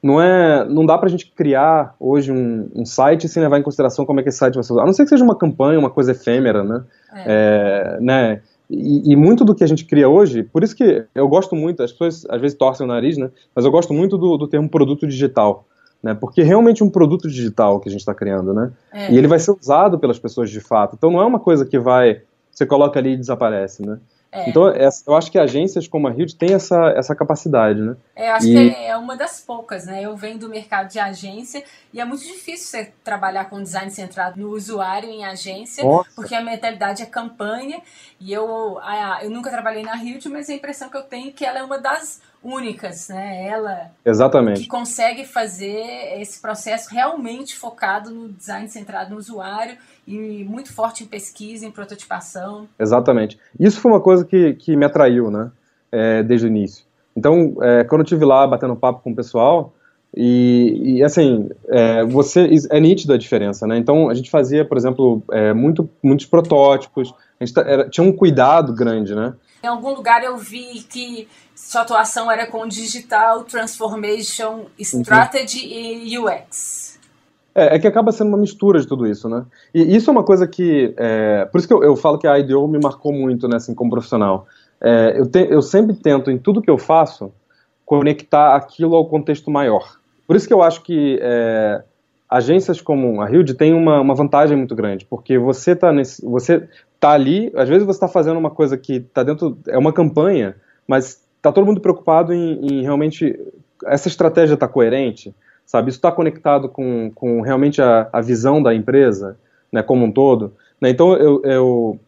não é, não dá para a gente criar hoje um, um, site sem levar em consideração como é que esse site vai ser usado. A não ser que seja uma campanha, uma coisa efêmera, né? É. É, né? E, e, muito do que a gente cria hoje, por isso que eu gosto muito, as pessoas às vezes torcem o nariz, né? Mas eu gosto muito do, do termo produto digital. Né, porque é realmente um produto digital que a gente está criando, né? É. E ele vai ser usado pelas pessoas de fato. Então não é uma coisa que vai, você coloca ali e desaparece, né? É. Então, eu acho que agências como a Hild têm essa, essa capacidade, né? É, eu acho e... que é uma das poucas, né? Eu venho do mercado de agência e é muito difícil você trabalhar com design centrado no usuário em agência, Nossa. porque a mentalidade é campanha e eu, eu nunca trabalhei na Hild, mas a impressão que eu tenho é que ela é uma das únicas, né? Ela Exatamente. que consegue fazer esse processo realmente focado no design centrado no usuário e muito forte em pesquisa, em prototipação. Exatamente. Isso foi uma coisa que, que me atraiu, né? É, desde o início. Então, é, quando eu estive lá batendo papo com o pessoal, e, e assim, é, você é nítida a diferença, né? Então, a gente fazia, por exemplo, é, muito, muitos protótipos, a gente era, tinha um cuidado grande, né? Em algum lugar eu vi que sua atuação era com Digital Transformation Strategy uhum. e UX. É, é, que acaba sendo uma mistura de tudo isso, né? E isso é uma coisa que. É, por isso que eu, eu, falo que a IDEO me marcou muito, né, assim, como profissional. É, eu, te, eu sempre tento, em tudo que eu faço, conectar aquilo ao contexto maior. Por isso que eu acho que é, agências como a Hilde tem uma, uma vantagem muito grande, porque você está você tá ali, às vezes você está fazendo uma coisa que está dentro, é uma campanha, mas está todo mundo preocupado em, em realmente essa estratégia está coerente, sabe? Isso está conectado com, com realmente a, a visão da empresa, né, como um todo. Né? Então, eu, eu,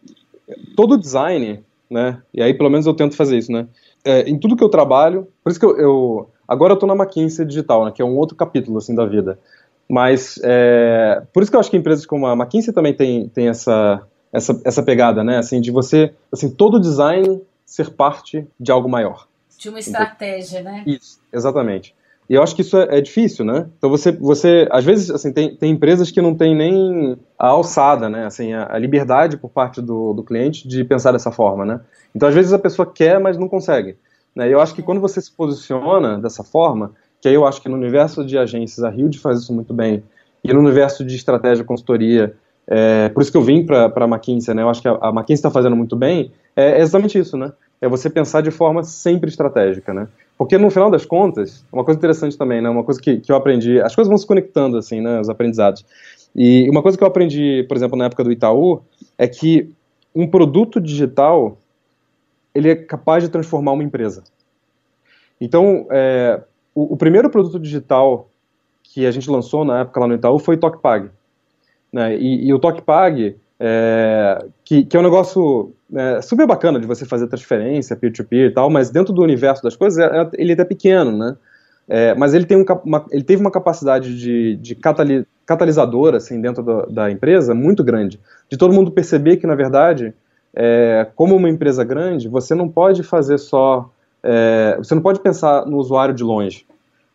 todo design, né, e aí pelo menos eu tento fazer isso, né, é, em tudo que eu trabalho, por isso que eu, eu agora eu estou na McKinsey Digital, né, que é um outro capítulo, assim, da vida, mas é, por isso que eu acho que empresas como a McKinsey também tem, tem essa, essa, essa pegada, né, assim, de você, assim, todo design ser parte de algo maior. De uma estratégia, né? Isso, exatamente. E eu acho que isso é, é, difícil, né? Então você, você às vezes, assim, tem, tem empresas que não têm nem a alçada, né? Assim, a, a liberdade por parte do, do cliente de pensar dessa forma, né? Então às vezes a pessoa quer, mas não consegue. Né? E eu acho que quando você se posiciona dessa forma, que aí eu acho que no universo de agências a Hilde faz isso muito bem, e no universo de estratégia, consultoria, é, por isso que eu vim para a McKinsey, né? Eu acho que a, a McKinsey está fazendo muito bem, é, é exatamente isso, né? é você pensar de forma sempre estratégica, né? Porque no final das contas, uma coisa interessante também, né? Uma coisa que, que eu aprendi, as coisas vão se conectando assim, né? Os aprendizados. E uma coisa que eu aprendi, por exemplo, na época do Itaú, é que um produto digital ele é capaz de transformar uma empresa. Então, é, o, o, primeiro produto digital que a gente lançou na época lá no Itaú foi o TokPag. Né? E, e o TokPag é, que, que, é um negócio é, super bacana de você fazer transferência, peer-to-peer -peer e tal, mas dentro do universo das coisas, é, é ele é até pequeno, né? É, mas ele, tem um, uma, ele teve uma capacidade de, de catali, assim, dentro do, da empresa muito grande, de todo mundo perceber que, na verdade, é, como uma empresa grande, você não pode fazer só. você não pode pensar no usuário de longe.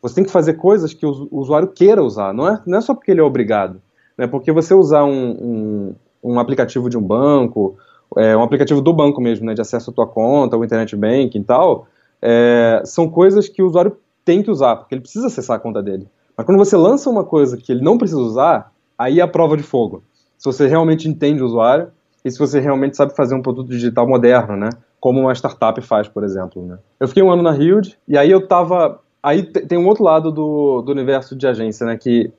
Você tem que fazer coisas que o, usuário queira usar, não é, não é só porque ele é obrigado. Né? Porque você usar um, um um aplicativo de um banco é, um aplicativo do banco mesmo, né, de acesso à tua conta, o internet banking e tal, é, são coisas que o usuário tem que usar, porque ele precisa acessar a conta dele. Mas quando você lança uma coisa que ele não precisa usar, aí é a prova de fogo. Se você realmente entende o usuário e se você realmente sabe fazer um produto digital moderno, né? Como uma startup faz, por exemplo. Né? Eu fiquei um ano na Hild e aí eu tava. Aí tem um outro lado do, do universo de agência, né? Que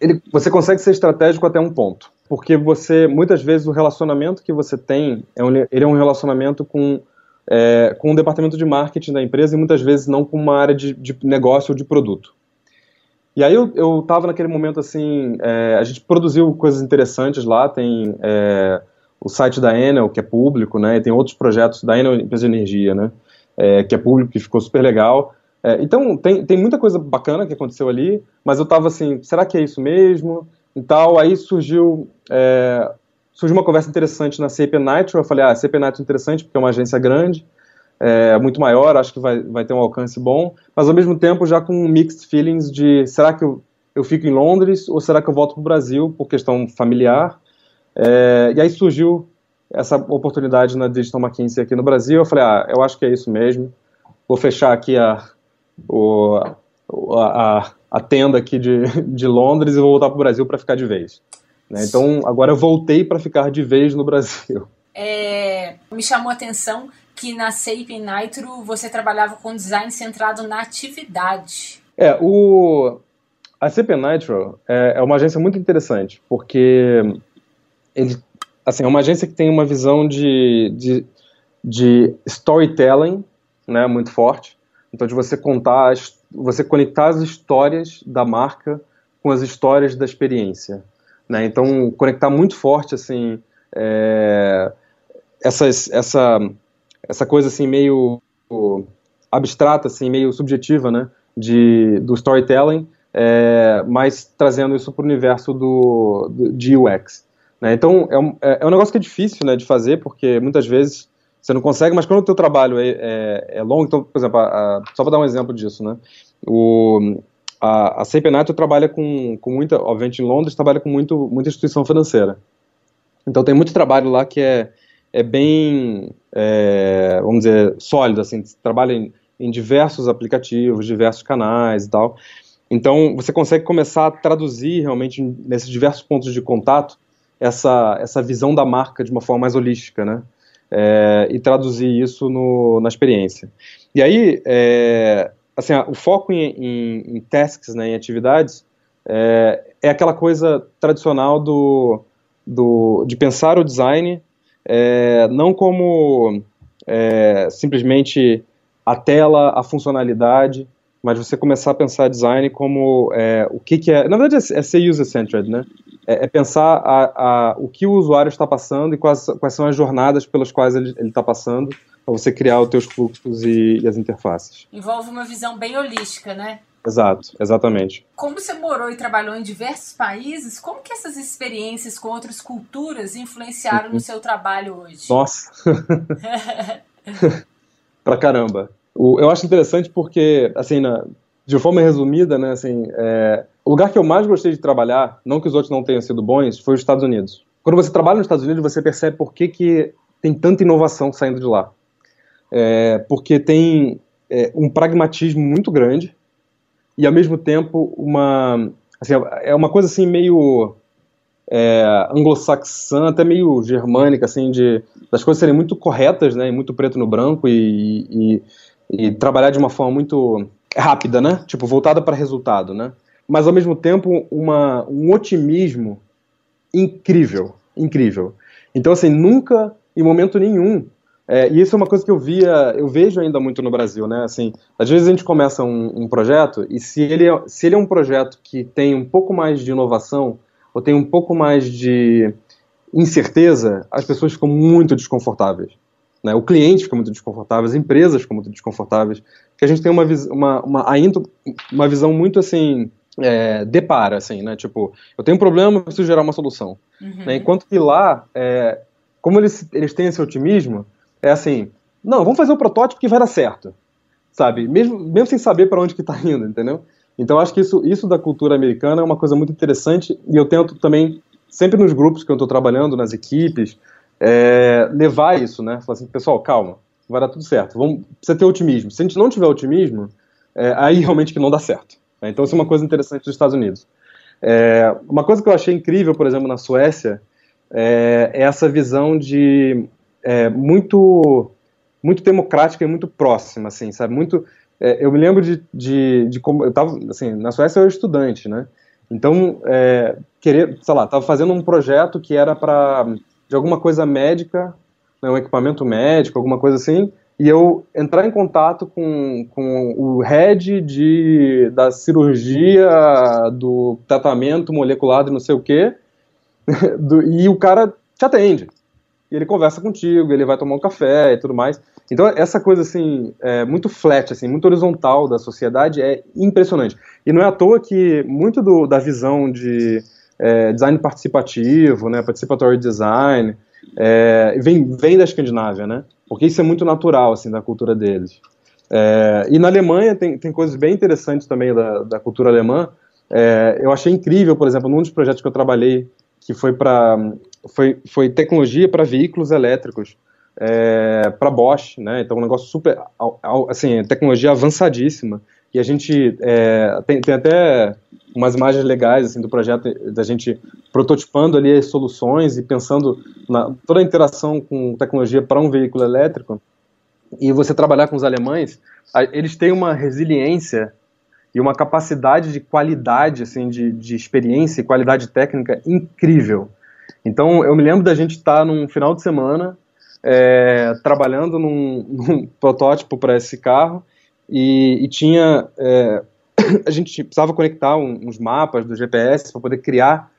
ele, você consegue ser estratégico até um ponto. Porque você, muitas vezes, o relacionamento que você tem, é um, ele é um relacionamento com, é, com o departamento de marketing da empresa e muitas vezes não com uma área de, de negócio ou de produto. E aí eu, eu tava naquele momento assim, é, a gente produziu coisas interessantes lá, tem é, o site da Enel, que é público, né, e tem outros projetos da Enel Empresa de Energia, né, é, que é público, que ficou super legal. É, então, tem, tem muita coisa bacana que aconteceu ali, mas eu tava assim, será que é isso mesmo? E tal, aí surgiu, é, surgiu uma conversa interessante na CP Nitro, eu falei, ah, CP Nitro é interessante porque é uma agência grande, é, muito maior, acho que vai, vai ter um alcance bom, mas ao mesmo tempo já com mixed feelings de será que eu, eu fico em Londres ou será que eu volto para o Brasil por questão familiar? É, e aí surgiu essa oportunidade na Digital McKinsey aqui no Brasil. Eu falei, ah, eu acho que é isso mesmo. Vou fechar aqui a, o, a, a, tenda aqui de, de Londres e vou voltar para o Brasil para ficar de vez. Né? Então agora eu voltei para ficar de vez no Brasil. É, me chamou a atenção que na SAP Nitro você trabalhava com design centrado na atividade. É, o, a CP Nitro é, é uma agência muito interessante, porque ele, assim, é uma agência que tem uma visão de, de, de storytelling né, muito forte. Então, de você contar, você conectar as histórias da marca com as histórias da experiência. Né? Então, conectar muito forte, assim, é, essas, essa essa coisa assim meio abstrata, assim, meio subjetiva, né, de, do storytelling, é, mas trazendo isso para o universo do, do, de UX. Né? Então, é um, é, é um negócio que é difícil né, de fazer, porque muitas vezes você não consegue, mas quando o teu trabalho é, é, é longo, então, por exemplo, a, a, só para dar um exemplo disso, né, o, a, a Sepenato trabalha com, com muita, obviamente em Londres, trabalha com muito, muita instituição financeira. Então tem muito trabalho lá que é, é bem, é, vamos dizer, sólido, assim, trabalha em, em diversos aplicativos, diversos canais e tal. Então, você consegue começar a traduzir realmente nesses diversos pontos de contato essa, essa visão da marca de uma forma mais holística, né? É, e traduzir isso no, na experiência. E aí, é, assim, o foco em, em, em, tasks, né, em atividades, é, é aquela coisa tradicional do, do, de pensar o design é, não como é, simplesmente a tela, a funcionalidade, mas você começar a pensar design como é, o que, que, é. Na verdade, é, é ser user-centered, né? É, é, pensar a, a, o que o usuário está passando e quais, quais são as jornadas pelas quais ele está passando para você criar os teus fluxos e, e as interfaces. Envolve uma visão bem holística, né? Exato, exatamente. Como você morou e trabalhou em diversos países, como que essas experiências com outras culturas influenciaram uhum. no seu trabalho hoje? Nossa! pra caramba. O, eu acho interessante porque, assim, na, de forma resumida, né, assim, é, o lugar que eu mais gostei de trabalhar, não que os outros não tenham sido bons, foi os Estados Unidos. Quando você trabalha nos Estados Unidos, você percebe por que, que tem tanta inovação saindo de lá. É, porque tem é, um pragmatismo muito grande, e ao mesmo tempo uma assim, é uma coisa assim meio é, anglo-saxã, até meio germânica, assim, de das coisas serem muito corretas, né, muito preto no branco e, e, e trabalhar de uma forma muito rápida, né, tipo voltada para resultado, né, mas ao mesmo tempo uma, um otimismo incrível, incrível. Então assim nunca, em momento nenhum, é, e isso é uma coisa que eu via, eu vejo ainda muito no Brasil, né? Assim, às vezes a gente começa um, um projeto e se ele, é, se ele é um projeto que tem um pouco mais de inovação ou tem um pouco mais de incerteza, as pessoas ficam muito desconfortáveis. Né? O cliente fica muito desconfortável, as empresas ficam muito desconfortáveis, porque a gente tem uma, uma, uma, ainda uma visão muito assim, é, depara, assim, né? Tipo, eu tenho um problema, preciso gerar uma solução. Uhum. Né? Enquanto que lá, é, como eles, eles têm esse otimismo, é assim, não, vamos fazer o um protótipo que vai dar certo, sabe? Mesmo, mesmo sem saber para onde que está indo, entendeu? Então acho que isso, isso da cultura americana é uma coisa muito interessante e eu tento também, sempre nos grupos que eu estou trabalhando, nas equipes, é, levar isso, né? Falar assim, pessoal, calma, vai dar tudo certo. Vamos, precisa ter otimismo. Se a gente não tiver otimismo, é, aí realmente que não dá certo. Né? Então isso é uma coisa interessante dos Estados Unidos. É, uma coisa que eu achei incrível, por exemplo, na Suécia, é, é essa visão de é, muito muito democrática e muito próxima, assim, sabe? Muito, é, eu me lembro de, de, de, como eu estava, assim, na Suécia eu era estudante, né? Então, é, querer, sei lá, estava fazendo um projeto que era para de alguma coisa médica, né, um equipamento médico, alguma coisa assim, e eu entrar em contato com, com o head de, da cirurgia, do tratamento molecular não sei o quê, do, e o cara te atende. Ele conversa contigo, ele vai tomar um café e tudo mais. Então, essa coisa, assim, é, muito flat, assim, muito horizontal da sociedade é impressionante. E não é à toa que muito do, da visão de é, design participativo, né, participatory design, é, vem, vem da Escandinávia, né? Porque isso é muito natural, assim, da cultura deles. É, e na Alemanha tem, tem coisas bem interessantes também da, da cultura alemã. É, eu achei incrível, por exemplo, num dos projetos que eu trabalhei, que foi para foi, foi tecnologia para veículos elétricos, é, para Bosch, né? Então um negócio super, assim, tecnologia avançadíssima. E a gente é, tem, tem até umas imagens legais assim do projeto da gente prototipando ali as soluções e pensando na toda a interação com tecnologia para um veículo elétrico. E você trabalhar com os alemães eles têm uma resiliência e uma capacidade de qualidade assim de, de experiência e qualidade técnica incrível. Então eu me lembro da gente estar tá num final de semana é, trabalhando num, num protótipo para esse carro e, e tinha é, a gente precisava conectar um, uns mapas do GPS para poder criar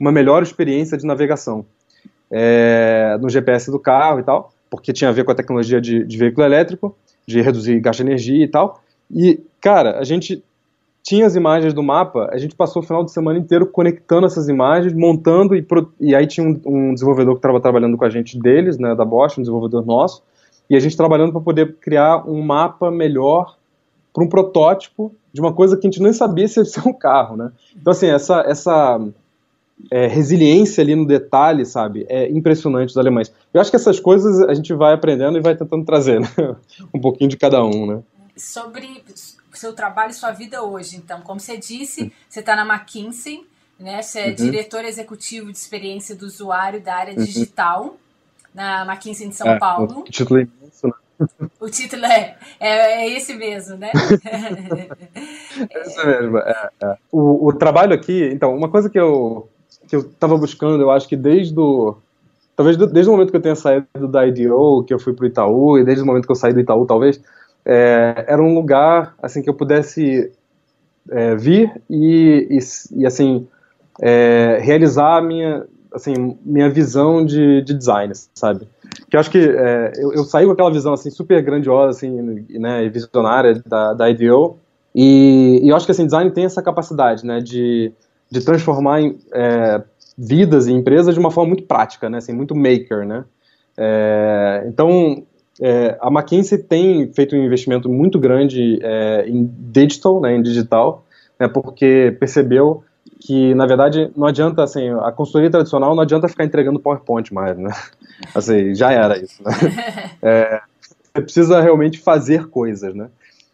uma melhor experiência de navegação é, no GPS do carro e tal, porque tinha a ver com a tecnologia de, de veículo elétrico, de reduzir gasto de energia e tal. E, cara, a gente tinha as imagens do mapa, a gente passou o final de semana inteiro conectando essas imagens, montando, e, e aí tinha um, um desenvolvedor que estava trabalhando com a gente deles, né, da Bosch, um desenvolvedor nosso, e a gente trabalhando para poder criar um mapa melhor para um protótipo de uma coisa que a gente nem sabia se ia ser um carro, né? Então, assim, essa, essa é, resiliência ali no detalhe, sabe, é impressionante dos alemães. Eu acho que essas coisas a gente vai aprendendo e vai tentando trazer, né? um pouquinho de cada um, né? Sobre seu trabalho e sua vida hoje, então, como você disse, você está na McKinsey, né? Você é uhum. diretor executivo de experiência do usuário da área uhum. digital na McKinsey de São é, Paulo. Título? O título é, é, é esse mesmo, né? é isso mesmo. É, é. O, o, trabalho aqui, então, uma coisa que eu que eu estava buscando, eu acho que desde o talvez desde o momento que eu tenha saído da IDO, que eu fui para o Itaú, e desde o momento que eu saí do Itaú, talvez, é, era um lugar assim que eu pudesse é, vir e, e, e assim é, realizar minha assim minha visão de, de design, sabe? Que eu acho que é, eu, eu, saí com aquela visão assim super grandiosa assim, né, e visionária da, da IDEO e, e, eu acho que assim design tem essa capacidade, né, de, de transformar em, é, vidas e empresas de uma forma muito prática, né, assim, muito maker, né. É, então é, a McKinsey tem feito um investimento muito grande é, em digital, né, em digital, né, porque percebeu que na verdade não adianta assim a consultoria tradicional não adianta ficar entregando PowerPoint mais, né? Assim, já era isso, né? É, você precisa realmente fazer coisas, né?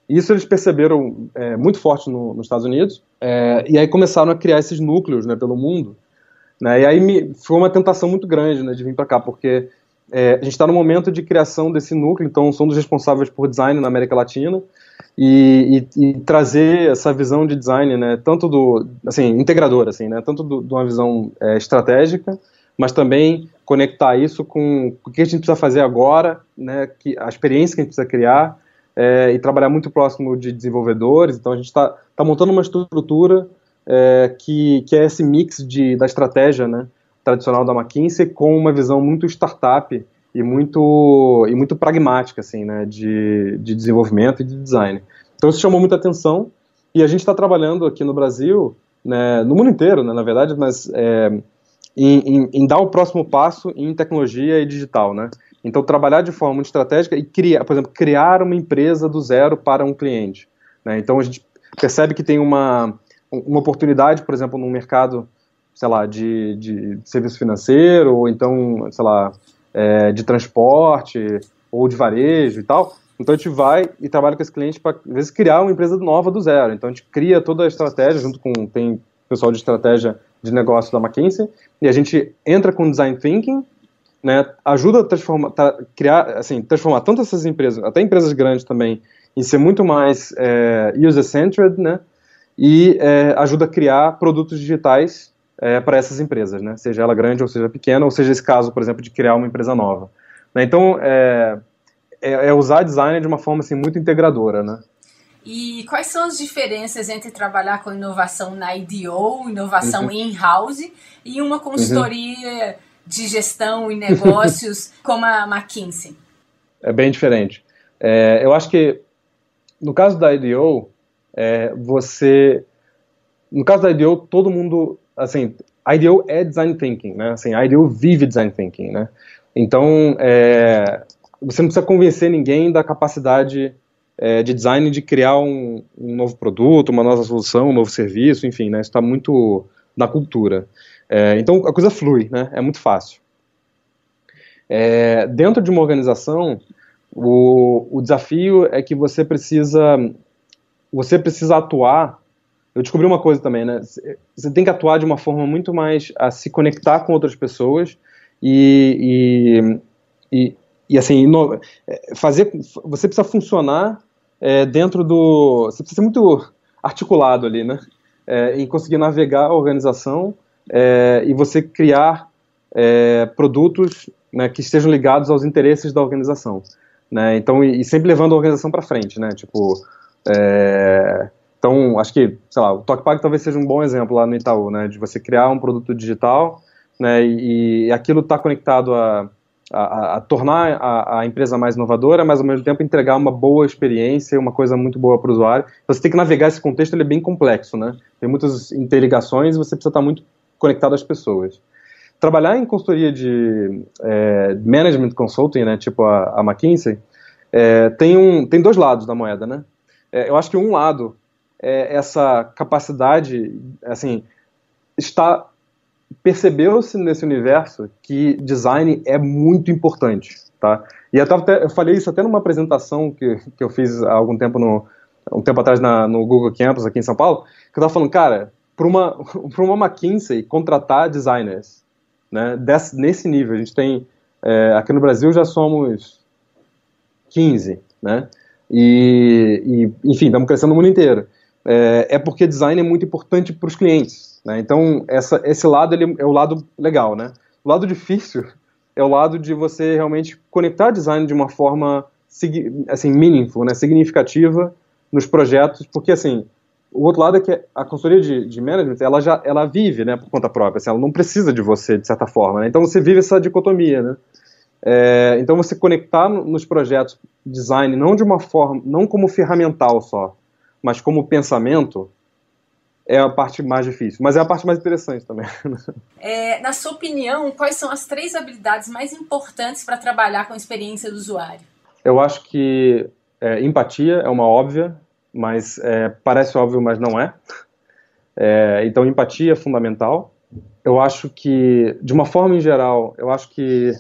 Isso eles perceberam é, muito forte no, nos Estados Unidos, é, e aí começaram a criar esses núcleos né, pelo mundo. Né, e aí me, foi uma tentação muito grande né, de vir para cá, porque é, a gente está no momento de criação desse núcleo, então somos responsáveis por design na América Latina, e, e, e, trazer essa visão de design, né, tanto do, assim, integrador, assim, né, tanto de uma visão é, estratégica, mas também conectar isso com o que a gente precisa fazer agora, né, que, a experiência que a gente precisa criar é, e trabalhar muito próximo de desenvolvedores. Então a gente está tá montando uma estrutura é, que, que é esse mix de, da estratégia né, tradicional da McKinsey com uma visão muito startup e muito, e muito pragmática assim, né, de, de desenvolvimento e de design. Então isso chamou muita atenção e a gente está trabalhando aqui no Brasil, né, no mundo inteiro, né, na verdade, mas é, em, em, em, dar o próximo passo em tecnologia e digital, né? Então, trabalhar de forma muito estratégica e criar, por exemplo, criar uma empresa do zero para um cliente. Né? Então, a gente percebe que tem uma, uma oportunidade, por exemplo, num mercado, sei lá, de, de serviço financeiro, ou então, sei lá, é, de transporte ou de varejo e tal. Então a gente vai e trabalha com esse cliente para, às vezes, criar uma empresa nova do zero. Então a gente cria toda a estratégia junto com tem pessoal de estratégia de negócio da McKinsey e a gente entra com design thinking, né, ajuda a transformar, criar, assim, transformar tanto essas empresas, até empresas grandes também, em ser muito mais é, user-centered, né, e é, ajuda a criar produtos digitais é, para essas empresas, né, seja ela grande ou seja pequena, ou seja esse caso, por exemplo, de criar uma empresa nova. Né, então, é, é, é, usar design de uma forma assim, muito integradora, né. E quais são as diferenças entre trabalhar com inovação na IDO, inovação uhum. in-house, e uma consultoria uhum. de gestão e negócios como a McKinsey? É bem diferente. É, eu acho que no caso da IDO, é, você. No caso da IDO, todo mundo. Assim, a IDO é design thinking, né? Assim, a IDO vive design thinking, né? Então, é, você não precisa convencer ninguém da capacidade é, de design de criar um, um, novo produto, uma nova solução, um novo serviço, enfim, né, isso está muito na cultura. É, então a coisa flui, né, é muito fácil. É, dentro de uma organização, o, o desafio é que você precisa você precisa atuar. Eu descobri uma coisa também, né? Você tem que atuar de uma forma muito mais a se conectar com outras pessoas e, e, e e assim, no, é, fazer, você precisa funcionar é, dentro do, você precisa ser muito articulado ali, né, é, em conseguir navegar a organização é, e você criar é, produtos né, que estejam ligados aos interesses da organização, né, então e, sempre levando a organização para frente, né, tipo, é, então acho que, sei lá, o TalkPag talvez seja um bom exemplo lá no Itaú, né, de você criar um produto digital, né, e, e aquilo está conectado a a, a, tornar a, a, empresa mais inovadora, mas ao mesmo tempo entregar uma boa experiência, uma coisa muito boa para o usuário. Você tem que navegar esse contexto, ele é bem complexo, né? Tem muitas interligações e você precisa estar muito conectado às pessoas. Trabalhar em consultoria de é, management consulting, né, tipo a, a McKinsey, é, tem, um, tem dois lados da moeda, né? É, eu acho que um lado é essa capacidade, assim, está percebeu-se nesse universo que design é muito importante, tá? E eu, até, eu falei isso até numa apresentação que, que eu fiz há algum tempo no um tempo atrás na, no Google Campus aqui em São Paulo, que eu tava falando, cara, para uma para uma McKinsey contratar designers, né? Desse, nesse nível, a gente tem é, aqui no Brasil já somos 15, né? E, e enfim, estamos crescendo no mundo inteiro. É, é porque design é muito importante para os clientes, né? Então, essa, esse lado ele é o lado legal. Né? O lado difícil é o lado de você realmente conectar design de uma forma assim, meaningful, né? significativa nos projetos, porque assim, o outro lado é que a consultoria de, de management, ela já ela vive, né, por conta própria, assim, ela não precisa de você, de certa forma, né? então você vive essa dicotomia, né, é, então você conectar nos projetos design não de uma forma, não como ferramental só, mas como pensamento, é a parte mais difícil, mas é a parte mais interessante também. É, na sua opinião, quais são as três habilidades mais importantes para trabalhar com a experiência do usuário? Eu acho que é, empatia é uma óbvia, mas é, parece óbvio, mas não é. é. Então, empatia é fundamental. Eu acho que, de uma forma em geral, eu acho que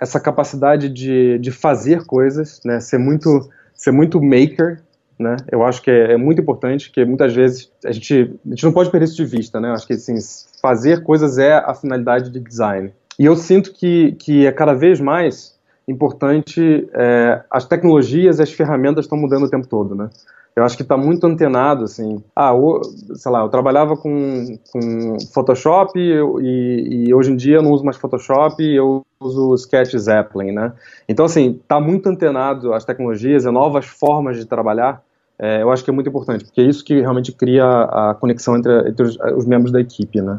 essa capacidade de, de fazer coisas, né, ser muito ser muito maker, né? Eu acho que é, é, muito importante, que muitas vezes a gente, a gente não pode perder isso de vista, né? Eu acho que assim, fazer coisas é a finalidade de design. E eu sinto que, que é cada vez mais importante, é, as tecnologias, as ferramentas estão mudando o tempo todo, né? Eu acho que está muito antenado, assim. Ah, o, sei lá, eu trabalhava com, com Photoshop e, e, hoje em dia eu não uso mais Photoshop, eu uso Sketch Zeppelin, né? Então, assim, está muito antenado as tecnologias, as novas formas de trabalhar. É, eu acho que é muito importante, porque é isso que realmente cria a conexão entre, entre os, os membros da equipe, né?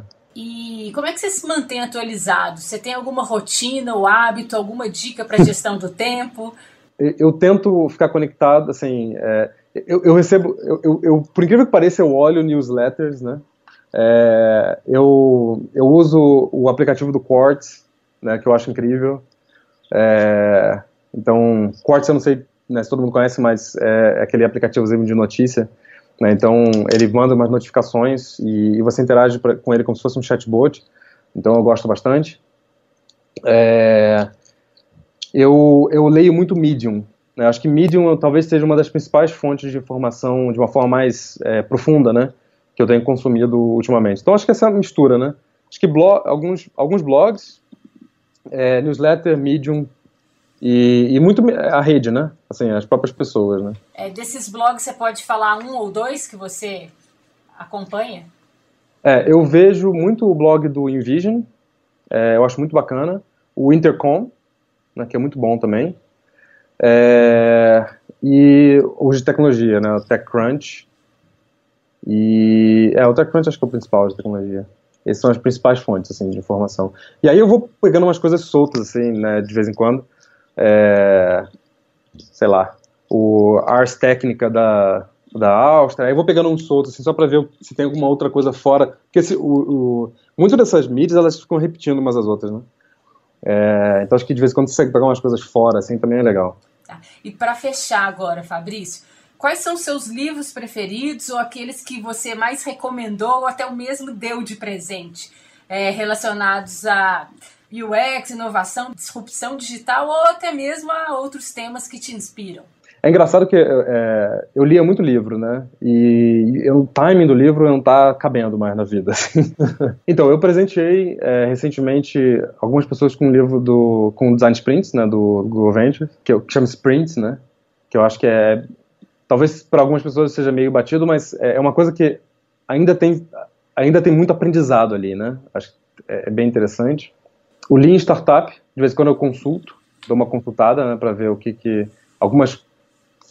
Como é que você se mantém atualizado? Você tem alguma rotina ou hábito, alguma dica para gestão do tempo? Eu, tento ficar conectado, assim, é, eu, eu recebo, eu, eu, por incrível que pareça, eu olho newsletters, né? É, eu, eu uso o aplicativo do Quartz, né, que eu acho incrível. É, então, Quartz eu não sei né, se todo mundo conhece, mas é, é aquele aplicativozinho de notícia. Né, então, ele manda umas notificações e, e, você interage pra, com ele como se fosse um chatbot. Então, eu gosto bastante. É, Eu, eu leio muito Medium. Né? Acho que Medium talvez seja uma das principais fontes de informação de uma forma mais é, profunda, né? Que eu tenho consumido ultimamente. Então acho que essa mistura, né? Acho que alguns, alguns blogs, é, newsletter, Medium e, e, muito a rede, né? Assim, as próprias pessoas, né? É, desses blogs você pode falar um ou dois que você acompanha? É, eu vejo muito o blog do Envision, é, eu acho muito bacana. O Intercom, né, que é muito bom também. É, e os de tecnologia, né, o TechCrunch. E, é, o TechCrunch acho que é o principal de tecnologia. Essas são as principais fontes, assim, de informação. E aí eu vou pegando umas coisas soltas, assim, né, de vez em quando. É, sei lá, o Ars Técnica da, da Áustria, aí eu vou pegando uns soltos, assim, só para ver se tem alguma outra coisa fora, porque esse, o, o, dessas mídias, elas ficam repetindo umas às outras, né? É, então acho que de vez em quando você consegue pegar umas coisas fora, assim, também é legal. Tá. E para fechar agora, Fabrício, quais são seus livros preferidos ou aqueles que você mais recomendou ou até o mesmo deu de presente, é, relacionados a UX, inovação, disrupção digital ou até mesmo a outros temas que te inspiram? É engraçado que é, eu lia muito livro, né? E, o timing do livro não tá cabendo mais na vida. Assim. então, eu presenteei é, recentemente algumas pessoas com um livro do com design sprints, né? Do Google Ventures, que, que chama Sprints, né? Que eu acho que é talvez para algumas pessoas seja meio batido, mas é, é uma coisa que ainda tem ainda tem muito aprendizado ali, né? Acho que é, é bem interessante. O Lean Startup, de vez em quando eu consulto, dou uma consultada, né? Para ver o que que algumas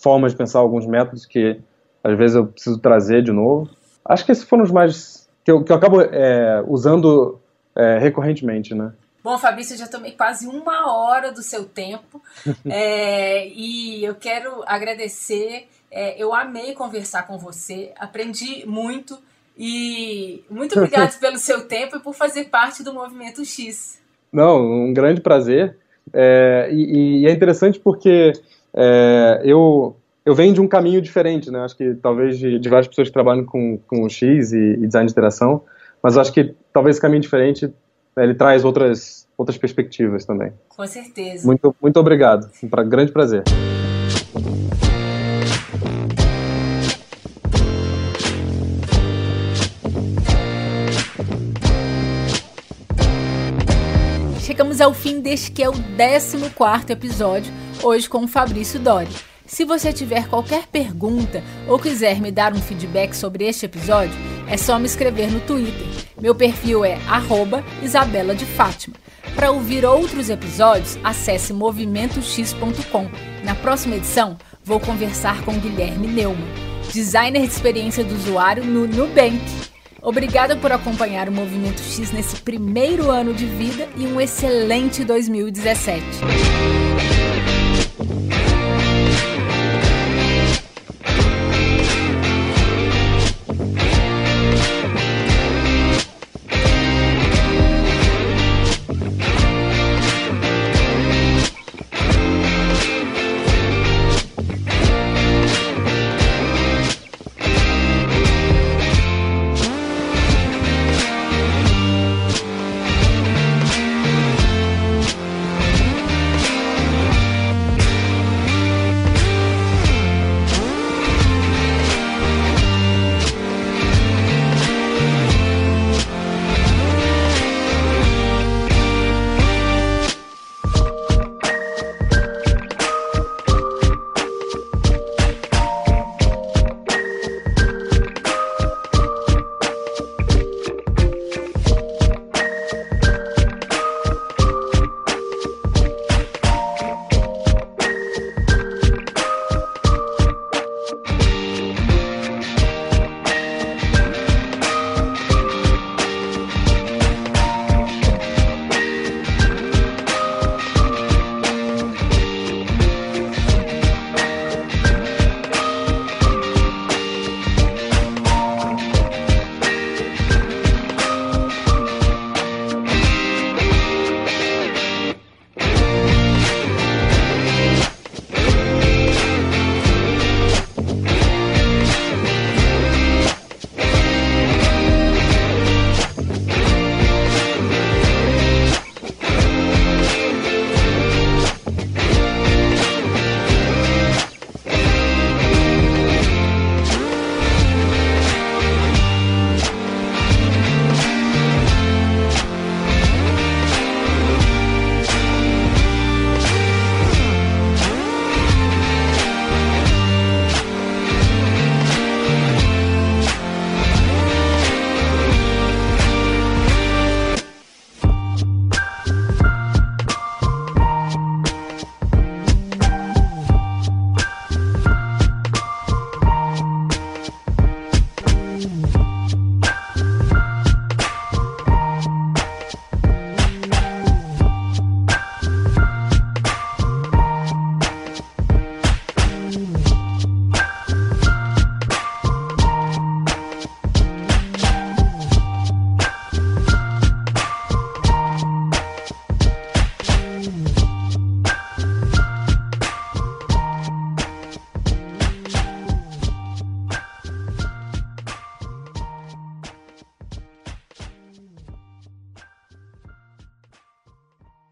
formas de pensar, alguns métodos que às vezes eu preciso trazer de novo. Acho que esses foram os mais que eu, que eu acabo é, usando é, recorrentemente, né? Bom, Fabrício, eu já tomei quase uma hora do seu tempo é, e eu quero agradecer. É, eu amei conversar com você, aprendi muito e muito obrigado pelo seu tempo e por fazer parte do Movimento X. Não, um grande prazer. É, e, e, é interessante porque é, eu, eu venho de um caminho diferente, né? Acho que talvez de, de várias pessoas que trabalham com, com X e, e design de interação, mas acho que talvez esse caminho diferente né, ele traz outras, outras perspectivas também. Com certeza. Muito, muito obrigado. Um grande prazer. Chegamos ao fim deste que é o 14 episódio hoje com o Fabrício Dori. Se você tiver qualquer pergunta ou quiser me dar um feedback sobre este episódio, é só me escrever no Twitter. Meu perfil é Isabela de Fátima. Para ouvir outros episódios, acesse movimentox.com. Na próxima edição, vou conversar com Guilherme Neumann, designer de experiência do usuário no Nubank. Obrigada por acompanhar o Movimento X nesse primeiro ano de vida e um excelente 2017.